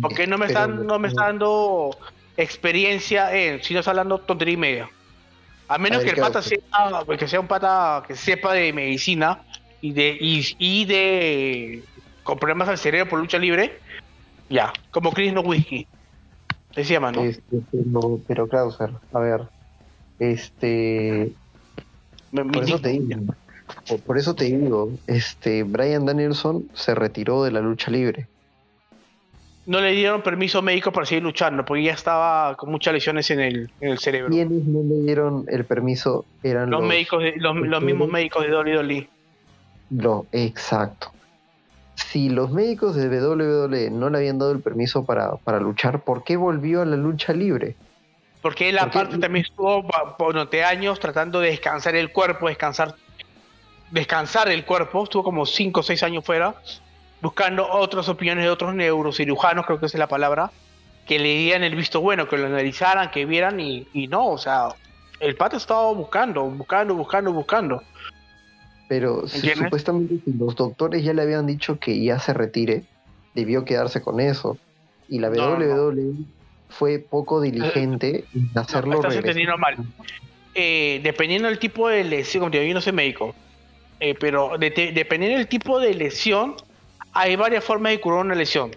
Porque no me, están, no me está dando experiencia en, si no está hablando tontería y media. A menos que el pata sea, que sea un pata que sepa de medicina y de, y, de con problemas al cerebro por lucha libre, ya, como Chris No Whiskey. Decía mano. Este, pero, pero Krauser, a ver, este. por eso te digo, por eso te digo, este, Brian Danielson se retiró de la lucha libre no le dieron permiso médico para seguir luchando, porque ya estaba con muchas lesiones en el, en el cerebro. ¿Quiénes no le dieron el permiso? Eran los, médicos, los, mismos médicos de WWE. Lo, exacto. Si los médicos de WWE no le habían dado el permiso para, para luchar, ¿por qué volvió a la lucha libre? Porque él aparte también estuvo por años tratando de descansar el cuerpo, descansar, descansar el cuerpo, estuvo como 5 o 6 años fuera buscando otras opiniones de otros neurocirujanos, creo que esa es la palabra, que le dieran el visto bueno, que lo analizaran, que vieran y, no, o sea, el pato estaba buscando, buscando, buscando, buscando. Pero supuestamente si los doctores ya le habían dicho que ya se retire, debió quedarse con eso. Y la WWE fue poco diligente en hacerlo no, entendiendo mal. Eh, dependiendo del tipo de lesión, yo no soy médico, eh, pero dependiendo del tipo de lesión, hay varias formas de curar una lesión,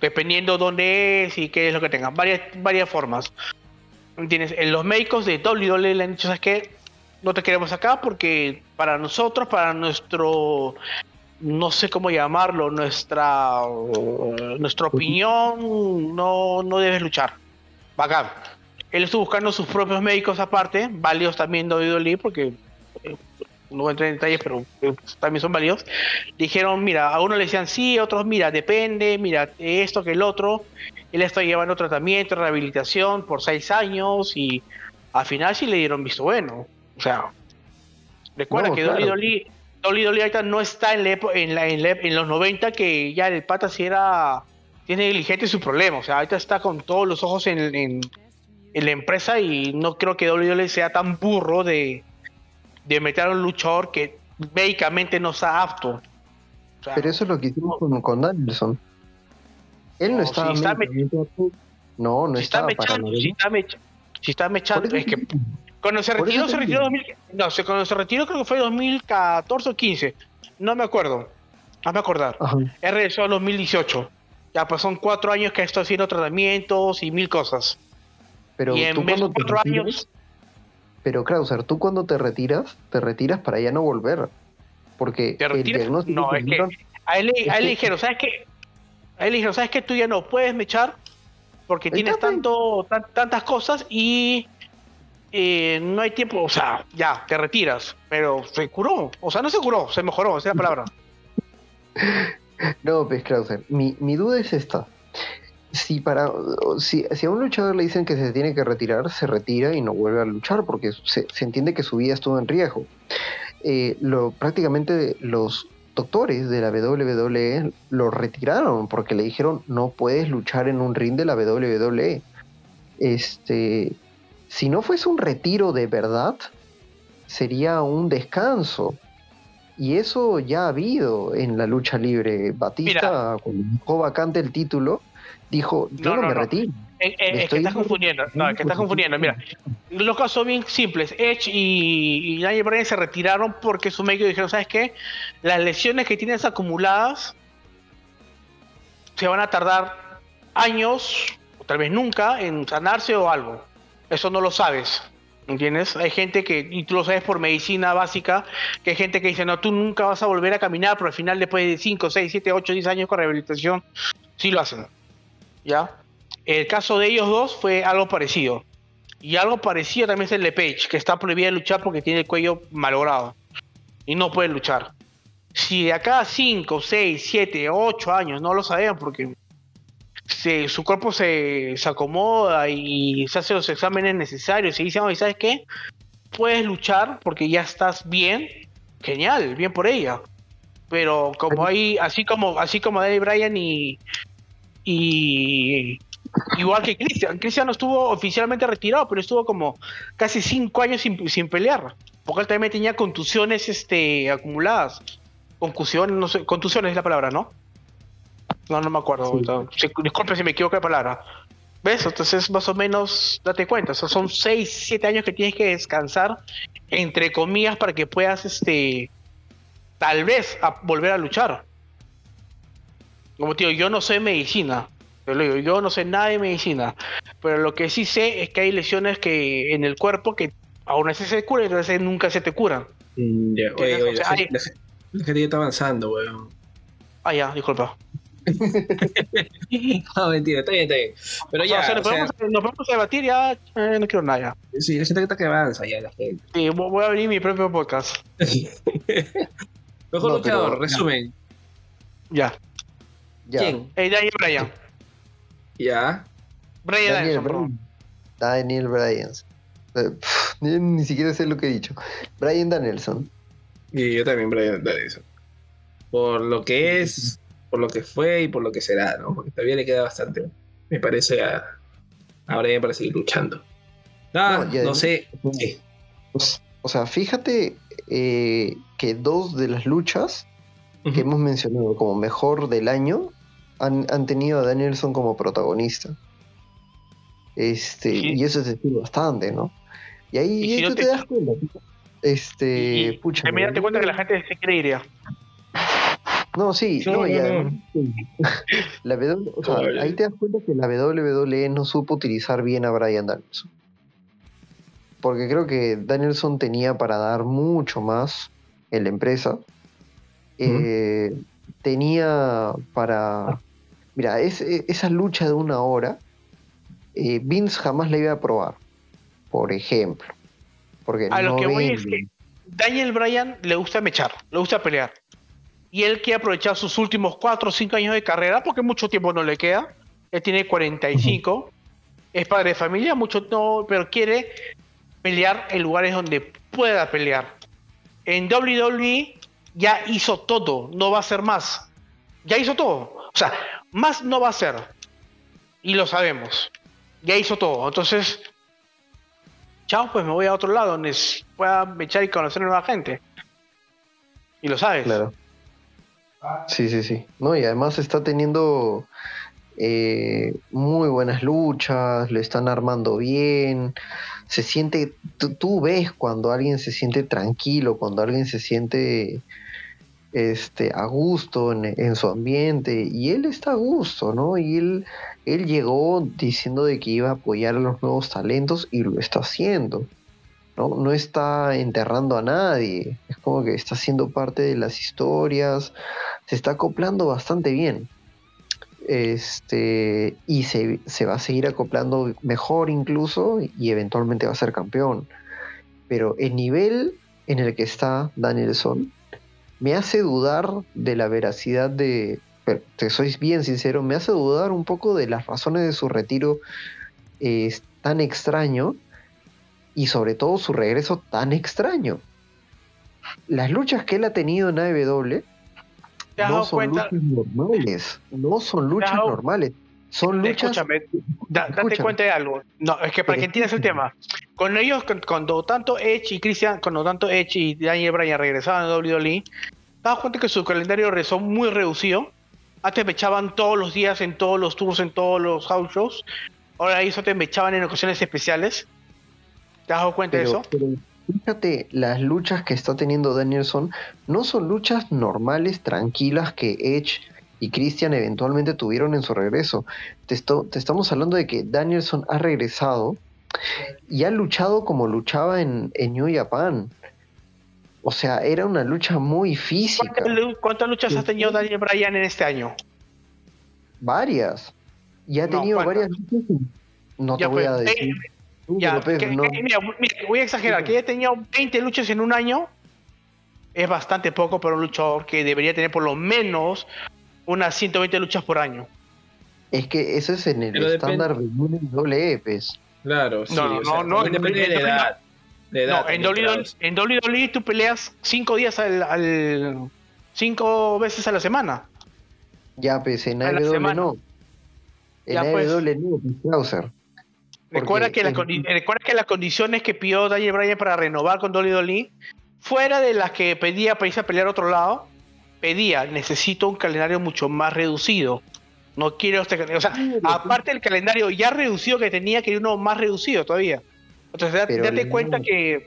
dependiendo dónde es y qué es lo que tengan, varias, varias formas. ¿Entiendes? En los médicos de WWE le han dicho, ¿sabes qué? No te queremos acá porque para nosotros, para nuestro, no sé cómo llamarlo, nuestra, nuestra opinión, no, no debes luchar. Bacán. Él estuvo buscando sus propios médicos aparte, válidos también de WWE porque eh, no voy a entrar en detalles, pero eh, también son válidos, dijeron, mira, a uno le decían sí, a otros, mira, depende, mira, esto que el otro, él está llevando tratamiento, rehabilitación por seis años y al final sí le dieron visto bueno. O sea, recuerda que Dolly Dolly, Dolly Dolly ahorita no está en, en, la, en, los 90 que ya el pata sí era, tiene diligente su problema, o sea, ahorita está con todos los ojos en, en, la empresa y no creo que Dolly Dolly sea tan burro de de meter a un luchador que médicamente no está apto. Pero eso es lo que hicimos con, con Danielson. Él no, estaba. Si no, no si estaba. Está mechando, si, está si está mechando, es que. Cuando se retiró, se retiró 2000, no, cuando se retiró creo que fue 2014 o 15. No me acuerdo. No me acordar. Él regresó a 2018. Ya pues son cuatro años que ha estado haciendo tratamientos y mil cosas. Pero y en vez cuatro años pero Krauser, tú cuando te retiras, te retiras para ya no volver. Porque ¿Te el diagnóstico No, es que a él, le dijeron, ¿sabes qué? A él le dijeron, ¿sabes qué? Tú ya no puedes mechar porque tienes tanto, tantas cosas y eh, no hay tiempo, o sea, ya, te retiras. Pero se curó, o sea, no se curó, se mejoró, esa es la palabra. no, pues Krauser, mi, mi duda es esta si para si, a un luchador le dicen que se tiene que retirar, se retira y no vuelve a luchar porque se, entiende que su vida estuvo en riesgo. Eh, lo, prácticamente los doctores de la WWE lo retiraron porque le dijeron no puedes luchar en un ring de la WWE. Este, si no fuese un retiro de verdad, sería un descanso. Y eso ya ha habido en la lucha libre. Batista, cuando dejó vacante el título, dijo, yo no, me retiro. Es, que estás confundiendo, no, es que estás confundiendo. Mira, los casos son bien simples. Edge y, y Daniel Bryan se retiraron porque su médico dijeron, ¿sabes qué? Las lesiones que tienes acumuladas se van a tardar años, o tal vez nunca, en sanarse o algo. Eso no lo sabes. ¿Entiendes? Hay gente que, y tú lo sabes por medicina básica, que hay gente que dice, no, tú nunca vas a volver a caminar, pero al final después de 5, 6, 7, 8, 10 años con rehabilitación, sí lo hacen. ¿Ya? El caso de ellos dos fue algo parecido. Y algo parecido también es el de Page, que está prohibido de luchar porque tiene el cuello malogrado. Y no puede luchar. Si de acá 5, 6, 7, 8 años, no lo sabemos porque su cuerpo se, acomoda y se hace los exámenes necesarios y dice, ¿sabes qué? Puedes luchar porque ya estás bien. Genial, bien por ella. Pero como hay, así como, así como Dave Bryan y, y, Igual que Cristian. Cristian no estuvo oficialmente retirado, pero estuvo como casi cinco años sin, sin pelear. Porque él también tenía contusiones este, acumuladas. Concusiones, no sé, contusiones es la palabra, ¿no? No, no me acuerdo. Disculpe si me equivoco de palabra. ¿Ves? Entonces, más o menos, date cuenta. son 6, 7 años que tienes que descansar, entre comillas, para que puedas, este, tal vez, volver a luchar. Como digo, yo no sé medicina. Te lo digo, yo no sé nada de medicina. Pero lo que sí sé es que hay lesiones que en el cuerpo que aún así se curan y otras veces nunca se te curan. Mm, ya, la, gente, está avanzando, weón. Ah, ya, disculpa. no, mentira, está bien, está bien. Pero ya. nos, podemos, debatir ya. Eh, no quiero nada ya. Sí, la gente que avanza ya la gente. Sí, voy a abrir mi propio podcast. Mejor luchador, resumen. Ya. Ya. ¿Quién? Eh, Daniel Bryan. Ya. Brian Daniel Bryan. Daniel Bryan. Eh, ni, siquiera sé lo que he dicho. Brian Danielson. Y yo también, Brian Danielson. Por lo que es, por lo que fue y por lo que será, ¿no? Porque todavía le queda bastante, me parece, a, a Brian para seguir luchando. Ah, no, sé. Pues, o sea, fíjate eh, que dos de las luchas que hemos mencionado como mejor del año han, tenido a Danielson como protagonista. Este, y eso es decir bastante, ¿no? Y ahí tú te... das cuenta. Este, pucha. También date cuenta que la gente se quiere ir ya. No, sí, no, ya. La o sea, ahí te das cuenta que la WWE no supo utilizar bien a Brian Danielson. Porque creo que Danielson tenía para dar mucho más en la empresa. Eh, tenía para. Mira, es, e, esa lucha de una hora, eh, Vince jamás la iba a probar. Por ejemplo. Porque a lo que voy es que Daniel Bryan le gusta mechar, le gusta pelear y él quiere aprovechar sus últimos 4 o 5 años de carrera, porque mucho tiempo no le queda. Él tiene 45, es padre de familia, mucho no, pero quiere pelear en lugares donde pueda pelear. En WWE ya hizo todo, no va a ser más. Ya hizo todo. O sea, más no va a ser. Y lo sabemos. Ya hizo todo. Entonces, chao, pues me voy a otro lado donde pueda echar y conocer a nueva gente. Y lo sabes. Claro. Sí, sí, sí. No, y además está teniendo eh, muy buenas luchas, lo están armando bien. Se siente, tú, ves cuando alguien se siente tranquilo, cuando alguien se siente este, a gusto en, su ambiente, y él está a gusto, ¿no? Y él, él llegó diciendo de que iba a apoyar a los nuevos talentos y lo está haciendo. ¿no? no está enterrando a nadie, es como que está siendo parte de las historias, se está acoplando bastante bien. Este, y se, va a seguir acoplando mejor incluso y eventualmente va a ser campeón. Pero el nivel en el que está Danielson me hace dudar de la veracidad de, te sois bien sincero, me hace dudar un poco de las razones de su retiro eh, tan extraño y sobre todo su regreso tan extraño. Las luchas que él ha tenido en AEW no son luchas normales, no son luchas normales. Son luchas. Escúchame, date cuenta de algo. No, es que para que entiendas el tema. Con ellos, cuando tanto Edge y Christian, cuando tanto Edge y Daniel Bryan regresaban a WWE, te das cuenta que su calendario regresó muy reducido. Antes me echaban todos los días en todos los tours, en todos los house shows. Ahora eso te me echaban en ocasiones especiales. ¿Te has dado cuenta de eso? fíjate, las luchas que está teniendo Danielson no son luchas normales, tranquilas que Edge y Christian eventualmente tuvieron en su regreso. Te, te estamos hablando de que Danielson ha regresado y ha luchado como luchaba en, en New Japan. O sea, era una lucha muy física. ¿Cuántas, luchas ha tenido Daniel Bryan en este año? Varias. Y ha tenido varias luchas. No te voy a decir. Ya, voy a exagerar, que haya tenido 20 luchas en un año es bastante poco para un luchador que debería tener por lo menos unas 120 luchas por año. Es que eso es en el estándar de un doble pues. Claro, sí. No, no, no, en, depende de edad. no, en WWE, en WWE tú peleas 5 días al, 5 veces a la semana. Ya, pues en AEW no. En la pues. no, Krauser. Recuerda que, las recuerda que las condiciones que pidió Daniel Bryan para renovar con Dolly Dolly, fuera de las que pedía para irse a pelear a otro lado, pedía, necesito un calendario mucho más reducido. No quiero este calendario. O sea, aparte del calendario ya reducido que tenía, quería uno más reducido todavía. Entonces, date, cuenta que.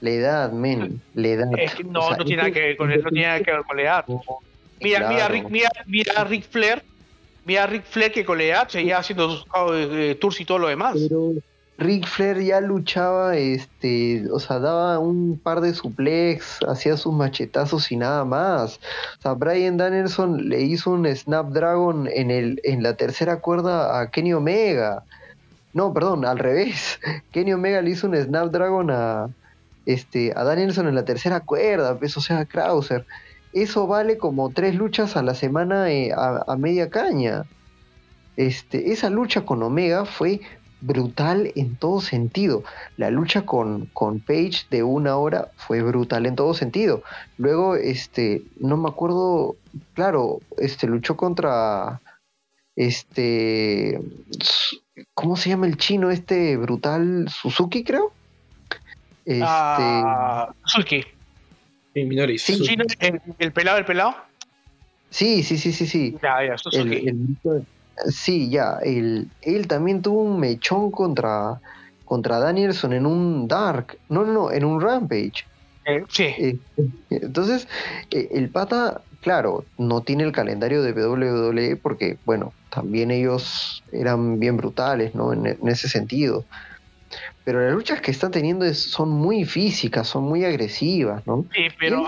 La edad, men, la edad. no, no, tiene nada que ver con eso, no tiene nada que ver con la edad. Mira, mira, Rick, mira, mira a Rick Flair, mira a Rick Flair que con la edad seguía haciendo eh, tours y todo lo demás. Pero Rick Flair ya luchaba, este, o sea, daba un par de suplex, hacía sus machetazos y nada más. O sea, Brian Danielson le hizo un Snapdragon en, el, en la tercera cuerda a Kenny Omega. No, perdón, al revés. Kenny Omega le hizo un Snapdragon a, este, a Danielson en la tercera cuerda, pues, o sea, Krauser. Eso vale como tres luchas a la semana eh, a, a, media caña. Este, esa lucha con Omega fue brutal en todo sentido. La lucha con, con Page de una hora fue brutal en todo sentido. Luego, este, no me acuerdo, claro, este luchó contra este ¿cómo se llama el chino este brutal Suzuki, creo? Este ah, Suzuki. el, pelado, el pelado. Sí, sí, sí, sí, sí. Ya, ya, Suzuki. Sí, ya. Él, él también tuvo un mechón contra, contra Danielson en un Dark. No, no, no, en un Rampage. Eh, sí. Eh, entonces, eh, el pata, claro, no tiene el calendario de WWE porque, bueno, también ellos eran bien brutales, ¿no? En, en ese sentido. Pero las luchas que están teniendo son muy físicas, son muy agresivas, ¿no? Sí, pero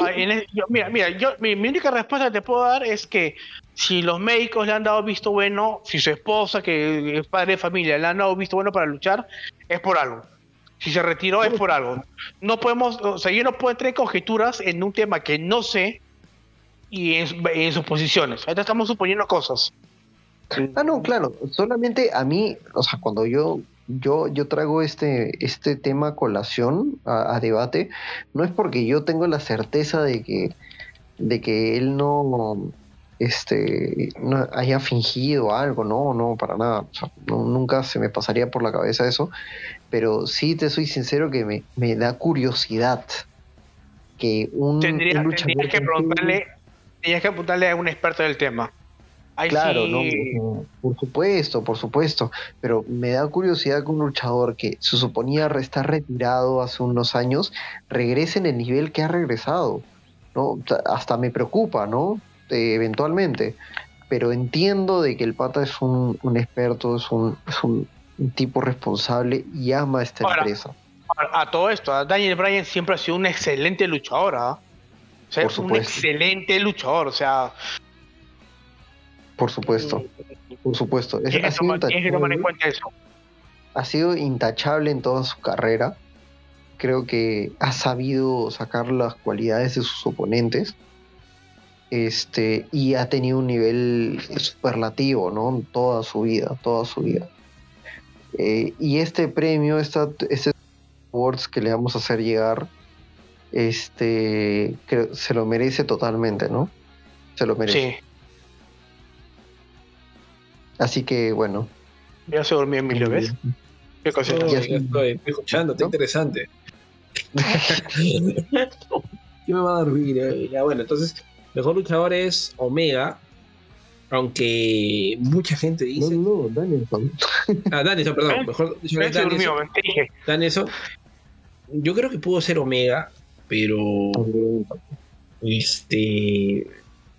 mira, mira, yo, mi, única respuesta que te puedo dar es que si los médicos le han dado visto bueno, si su esposa, que es padre de familia, le han dado visto bueno para luchar, es por algo. Si se retiró es por algo. No podemos, o sea, yo no puedo entrar en conjeturas en un tema que no sé y en, en sus posiciones. Ahorita estamos suponiendo cosas. Ah, no, claro. Solamente a mí, o sea, cuando yo yo, yo traigo este, este tema a colación, a, debate, no es porque yo tengo la certeza de que, de que él no, este, no haya fingido algo, no, no, para nada, nunca se me pasaría por la cabeza eso, pero sí te soy sincero que me, me da curiosidad que un, Tendría, que preguntarle, tendrías que preguntarle a un experto del tema claro, no, por supuesto, por supuesto, pero me da curiosidad que un luchador que se suponía estar retirado hace unos años regrese en el nivel que ha regresado, ¿no? Hasta me preocupa, ¿no? eventualmente, pero entiendo de que el pata es un, experto, es un, tipo responsable y ama esta empresa. A, todo esto, Daniel Bryan siempre ha sido un excelente luchador, ¿ah? O sea, es un excelente luchador, o sea, por supuesto, por supuesto. ha, sido ha sido intachable en toda su carrera. Creo que ha sabido sacar las cualidades de sus oponentes. Este, y ha tenido un nivel superlativo, ¿no? Toda su vida, toda su vida. Eh, y este premio, esta, este awards que le vamos a hacer llegar, este, se lo merece totalmente, ¿no? Se lo merece. Sí. Así que bueno. Ya se durmió Emilio, ¿ves? Qué cosa. estoy, escuchando, está interesante. ¿Qué me va a dormir? Eh, ya bueno, entonces, mejor luchador es Omega. Aunque mucha gente dice. No, no, Danielson. Ah, Danielson, perdón. Mejor luchador es Danielson. Danielson. Yo creo que pudo ser Omega, pero. Este.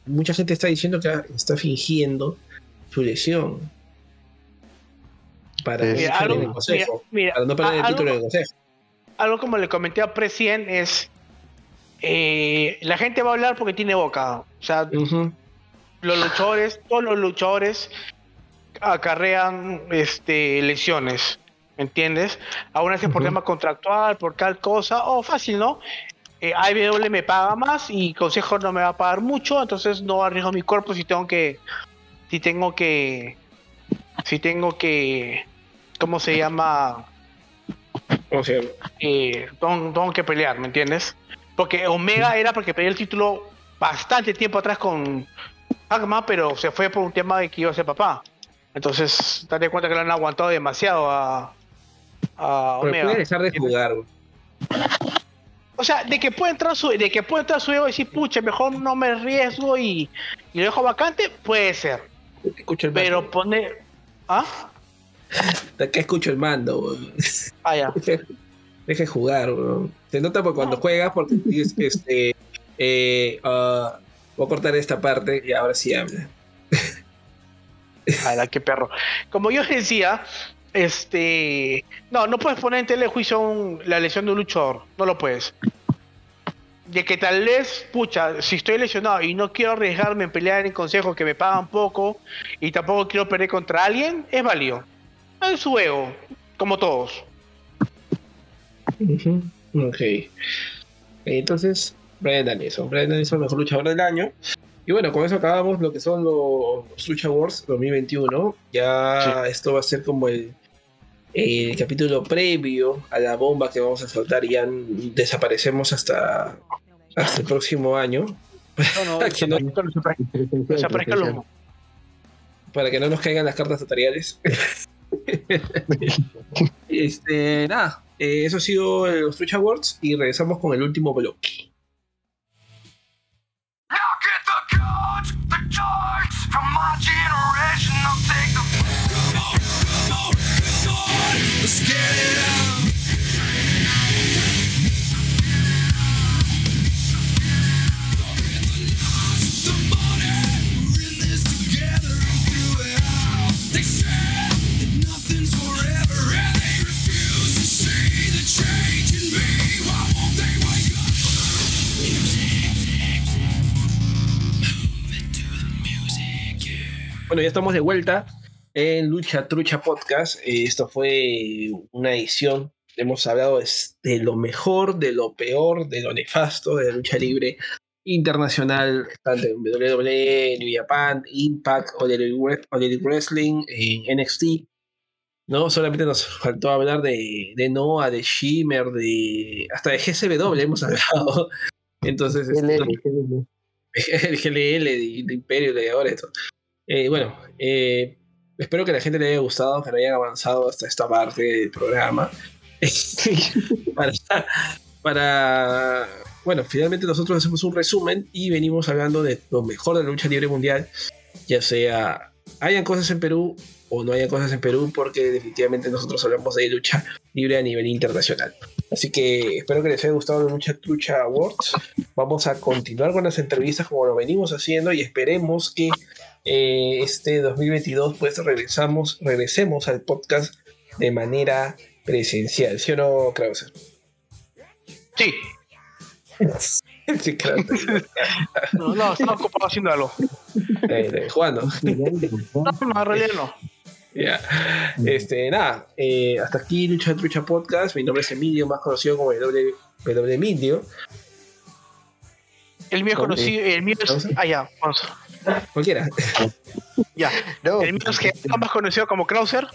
Mucha gente está diciendo que está fingiendo su lesión para, algo, el consejo, no perder el título del consejo. Algo como le comenté a Presien es eh, la gente va a hablar porque tiene boca. O sea, los luchadores, todos los luchadores acarrean este, lesiones. ¿Entiendes? Aún así por tema contractual, por tal cosa, o fácil, ¿no? Eh, me paga más y Consejo no me va a pagar mucho, entonces no arriesgo mi cuerpo si tengo que si tengo que, si tengo que, ¿cómo se llama? ¿Cómo se eh, tengo, que pelear, ¿me entiendes? Porque Omega era porque peleé el título bastante tiempo atrás con Agma, pero se fue por un tema de que iba a ser papá. Entonces, date cuenta que lo han aguantado demasiado a, a Pero Omega. puede dejar de jugar. O sea, de que puede entrar su, de que puede entrar su ego y decir, pucha, mejor no me arriesgo y, y lo dejo vacante, puede ser. Escucho el Pero poner. ¿Ah? De acá escucho el mando. güey. Ah, ya. Deja deja de jugar, güey. Se nota por cuando juegas porque dices que este. Eh, ah, voy a cortar esta parte y ahora sí habla. Ala, qué perro. Como yo decía, este. No, no puedes poner en tela de juicio un- la lesión de un luchador. No lo puedes. De que tal vez, pucha, si estoy lesionado y no quiero arriesgarme en pelear en consejos que me pagan poco y tampoco quiero perder contra alguien, es válido. Es su ego, como todos. Ok. Entonces, Brian Danielson. Brian Danielson, mejor luchador del año. Y bueno, con eso acabamos lo que son los, Lucha Wars 2021. Ya esto va a ser como el, el capítulo previo a la bomba que vamos a soltar y ya desaparecemos hasta, hasta el próximo año. No, no, Que no- para que no nos caigan las cartas notariales. este, nada, eh, eso ha sido los Twitch Awards y regresamos con el último bloque. Bueno, ya estamos de vuelta en Lucha Trucha Podcast. Eh, esto fue una edición. Hemos hablado es- de lo mejor, de lo peor, de lo nefasto de la lucha libre internacional, tanto en WWE, New Japan, Impact, All Elite Wrestling, en NXT. ¿no? Solamente nos faltó hablar de, de Noah, de Shimmer, de hasta de GCW hemos hablado. Entonces, este, el GLL de, de Imperio, de ahora esto. Eh, bueno, eh, espero que a la gente le haya gustado, que no hayan avanzado hasta esta parte del programa. para, para, bueno, finalmente nosotros hacemos un resumen y venimos hablando de lo mejor de la lucha libre mundial, ya sea hayan cosas en Perú o no hayan cosas en Perú, porque definitivamente nosotros hablamos de lucha libre a nivel internacional. Así que espero que les haya gustado la Lucha Trucha Awards. Vamos a continuar con las entrevistas como lo venimos haciendo y esperemos que eh, este 2022 pues regresamos, regresemos al podcast de manera presencial, ¿sí o no, Krause? Sí. sí, claro. No, no, estaba ocupado haciendo algo. Eh, jugando. No, no, en realidad no. Ya. Este, nada, eh, hasta aquí Lucha Trucha Podcast. Mi nombre es Emilio, más conocido como W, w Emilio. El mío es conocido, el mío es. Ah, ya, vamos. Cualquiera. Ya. No, El mío es que más conocido como Krauser.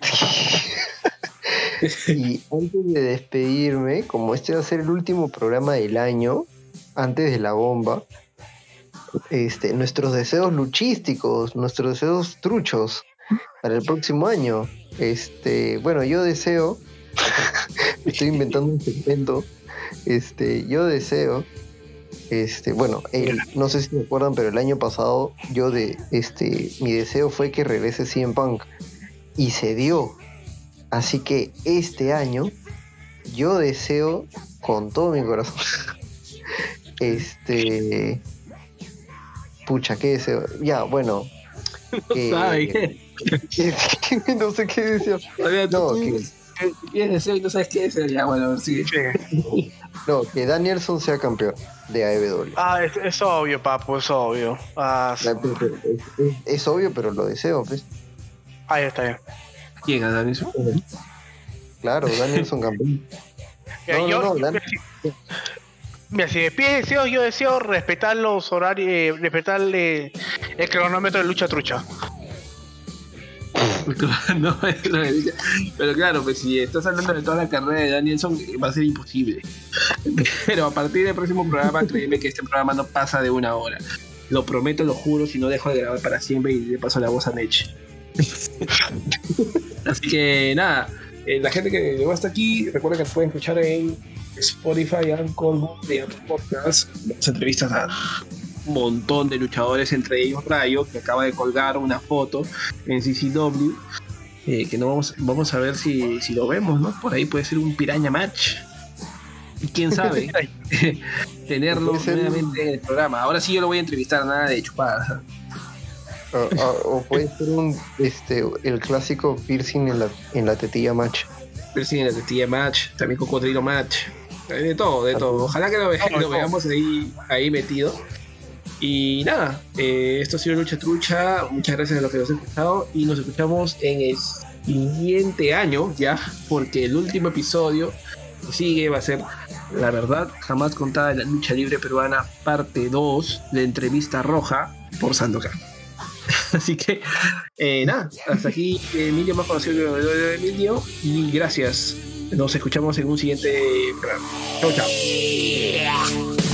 y antes de despedirme, como este va a ser el último programa del año, antes de la bomba, este, nuestros deseos luchísticos, nuestros deseos truchos para el próximo año. Este, bueno, yo deseo, estoy inventando un segmento, este, yo deseo, este, bueno, el- no sé si se acuerdan, pero el año pasado yo de, este, mi deseo fue que regrese CM Punk y se dio. Así que este año yo deseo con todo mi corazón. Este. Pucha, ¿qué deseo? Ya, bueno. que- ¿Sabe? que- no sé qué deseo. Todavía No, tú- que, ¿Quieres deseo y no sabes qué? Ya, bueno, sigue. no, que Danielson sea campeón de AEW. Ah, es, es obvio, papu, es obvio. Ah, Es, es- es obvio, pero lo deseo, pues. ahí está bien. ¿Quién Danielson? Claro, Danielson campeón. Mira, No, yo, no, no, Dan- mira, si me pides deseos, yo deseo respetar los horarios, eh, respetar eh, el cronómetro de lucha trucha. no, es lo que dice. Pero claro, pues si estás hablando de toda la carrera de Danielson, va a ser imposible. Pero a partir del próximo programa, créeme que este programa no pasa de una hora. Lo prometo, lo juro, si no dejo de grabar para siempre y le paso la voz a Nech. Así que nada, eh, la gente que llegó hasta aquí, recuerda que pueden escuchar en Spotify, Anchor, Google, Apple Podcasts, las entrevistas a montón de luchadores, entre ellos Rayo, que acaba de colgar una foto en CCW, eh, que no vamos, vamos a ver si, si lo vemos, ¿no? Por ahí puede ser un piraña match. Y quién sabe, tenerlo nuevamente en el programa. Ahora sí yo lo voy a entrevistar, nada de chupadas. O, o- o puede ser un, este, el clásico piercing en la, en la tetilla match. Piercing en la tetilla match, también cocodrilo match, hay de todo, de todo. Ojalá que lo, ve- lo veamos ahí, ahí metido. Y nada, eh, esto ha sido Lucha Trucha. Muchas gracias a los que nos han escuchado y nos escuchamos en el siguiente año ya, porque el último episodio que sigue va a ser La verdad jamás contada de la lucha libre peruana, parte 2, de entrevista roja por Sandokan. Así que, eh, nada, hasta aquí Emilio, más conocido como Emilio, y gracias. Nos escuchamos en un siguiente programa. Chau, chao.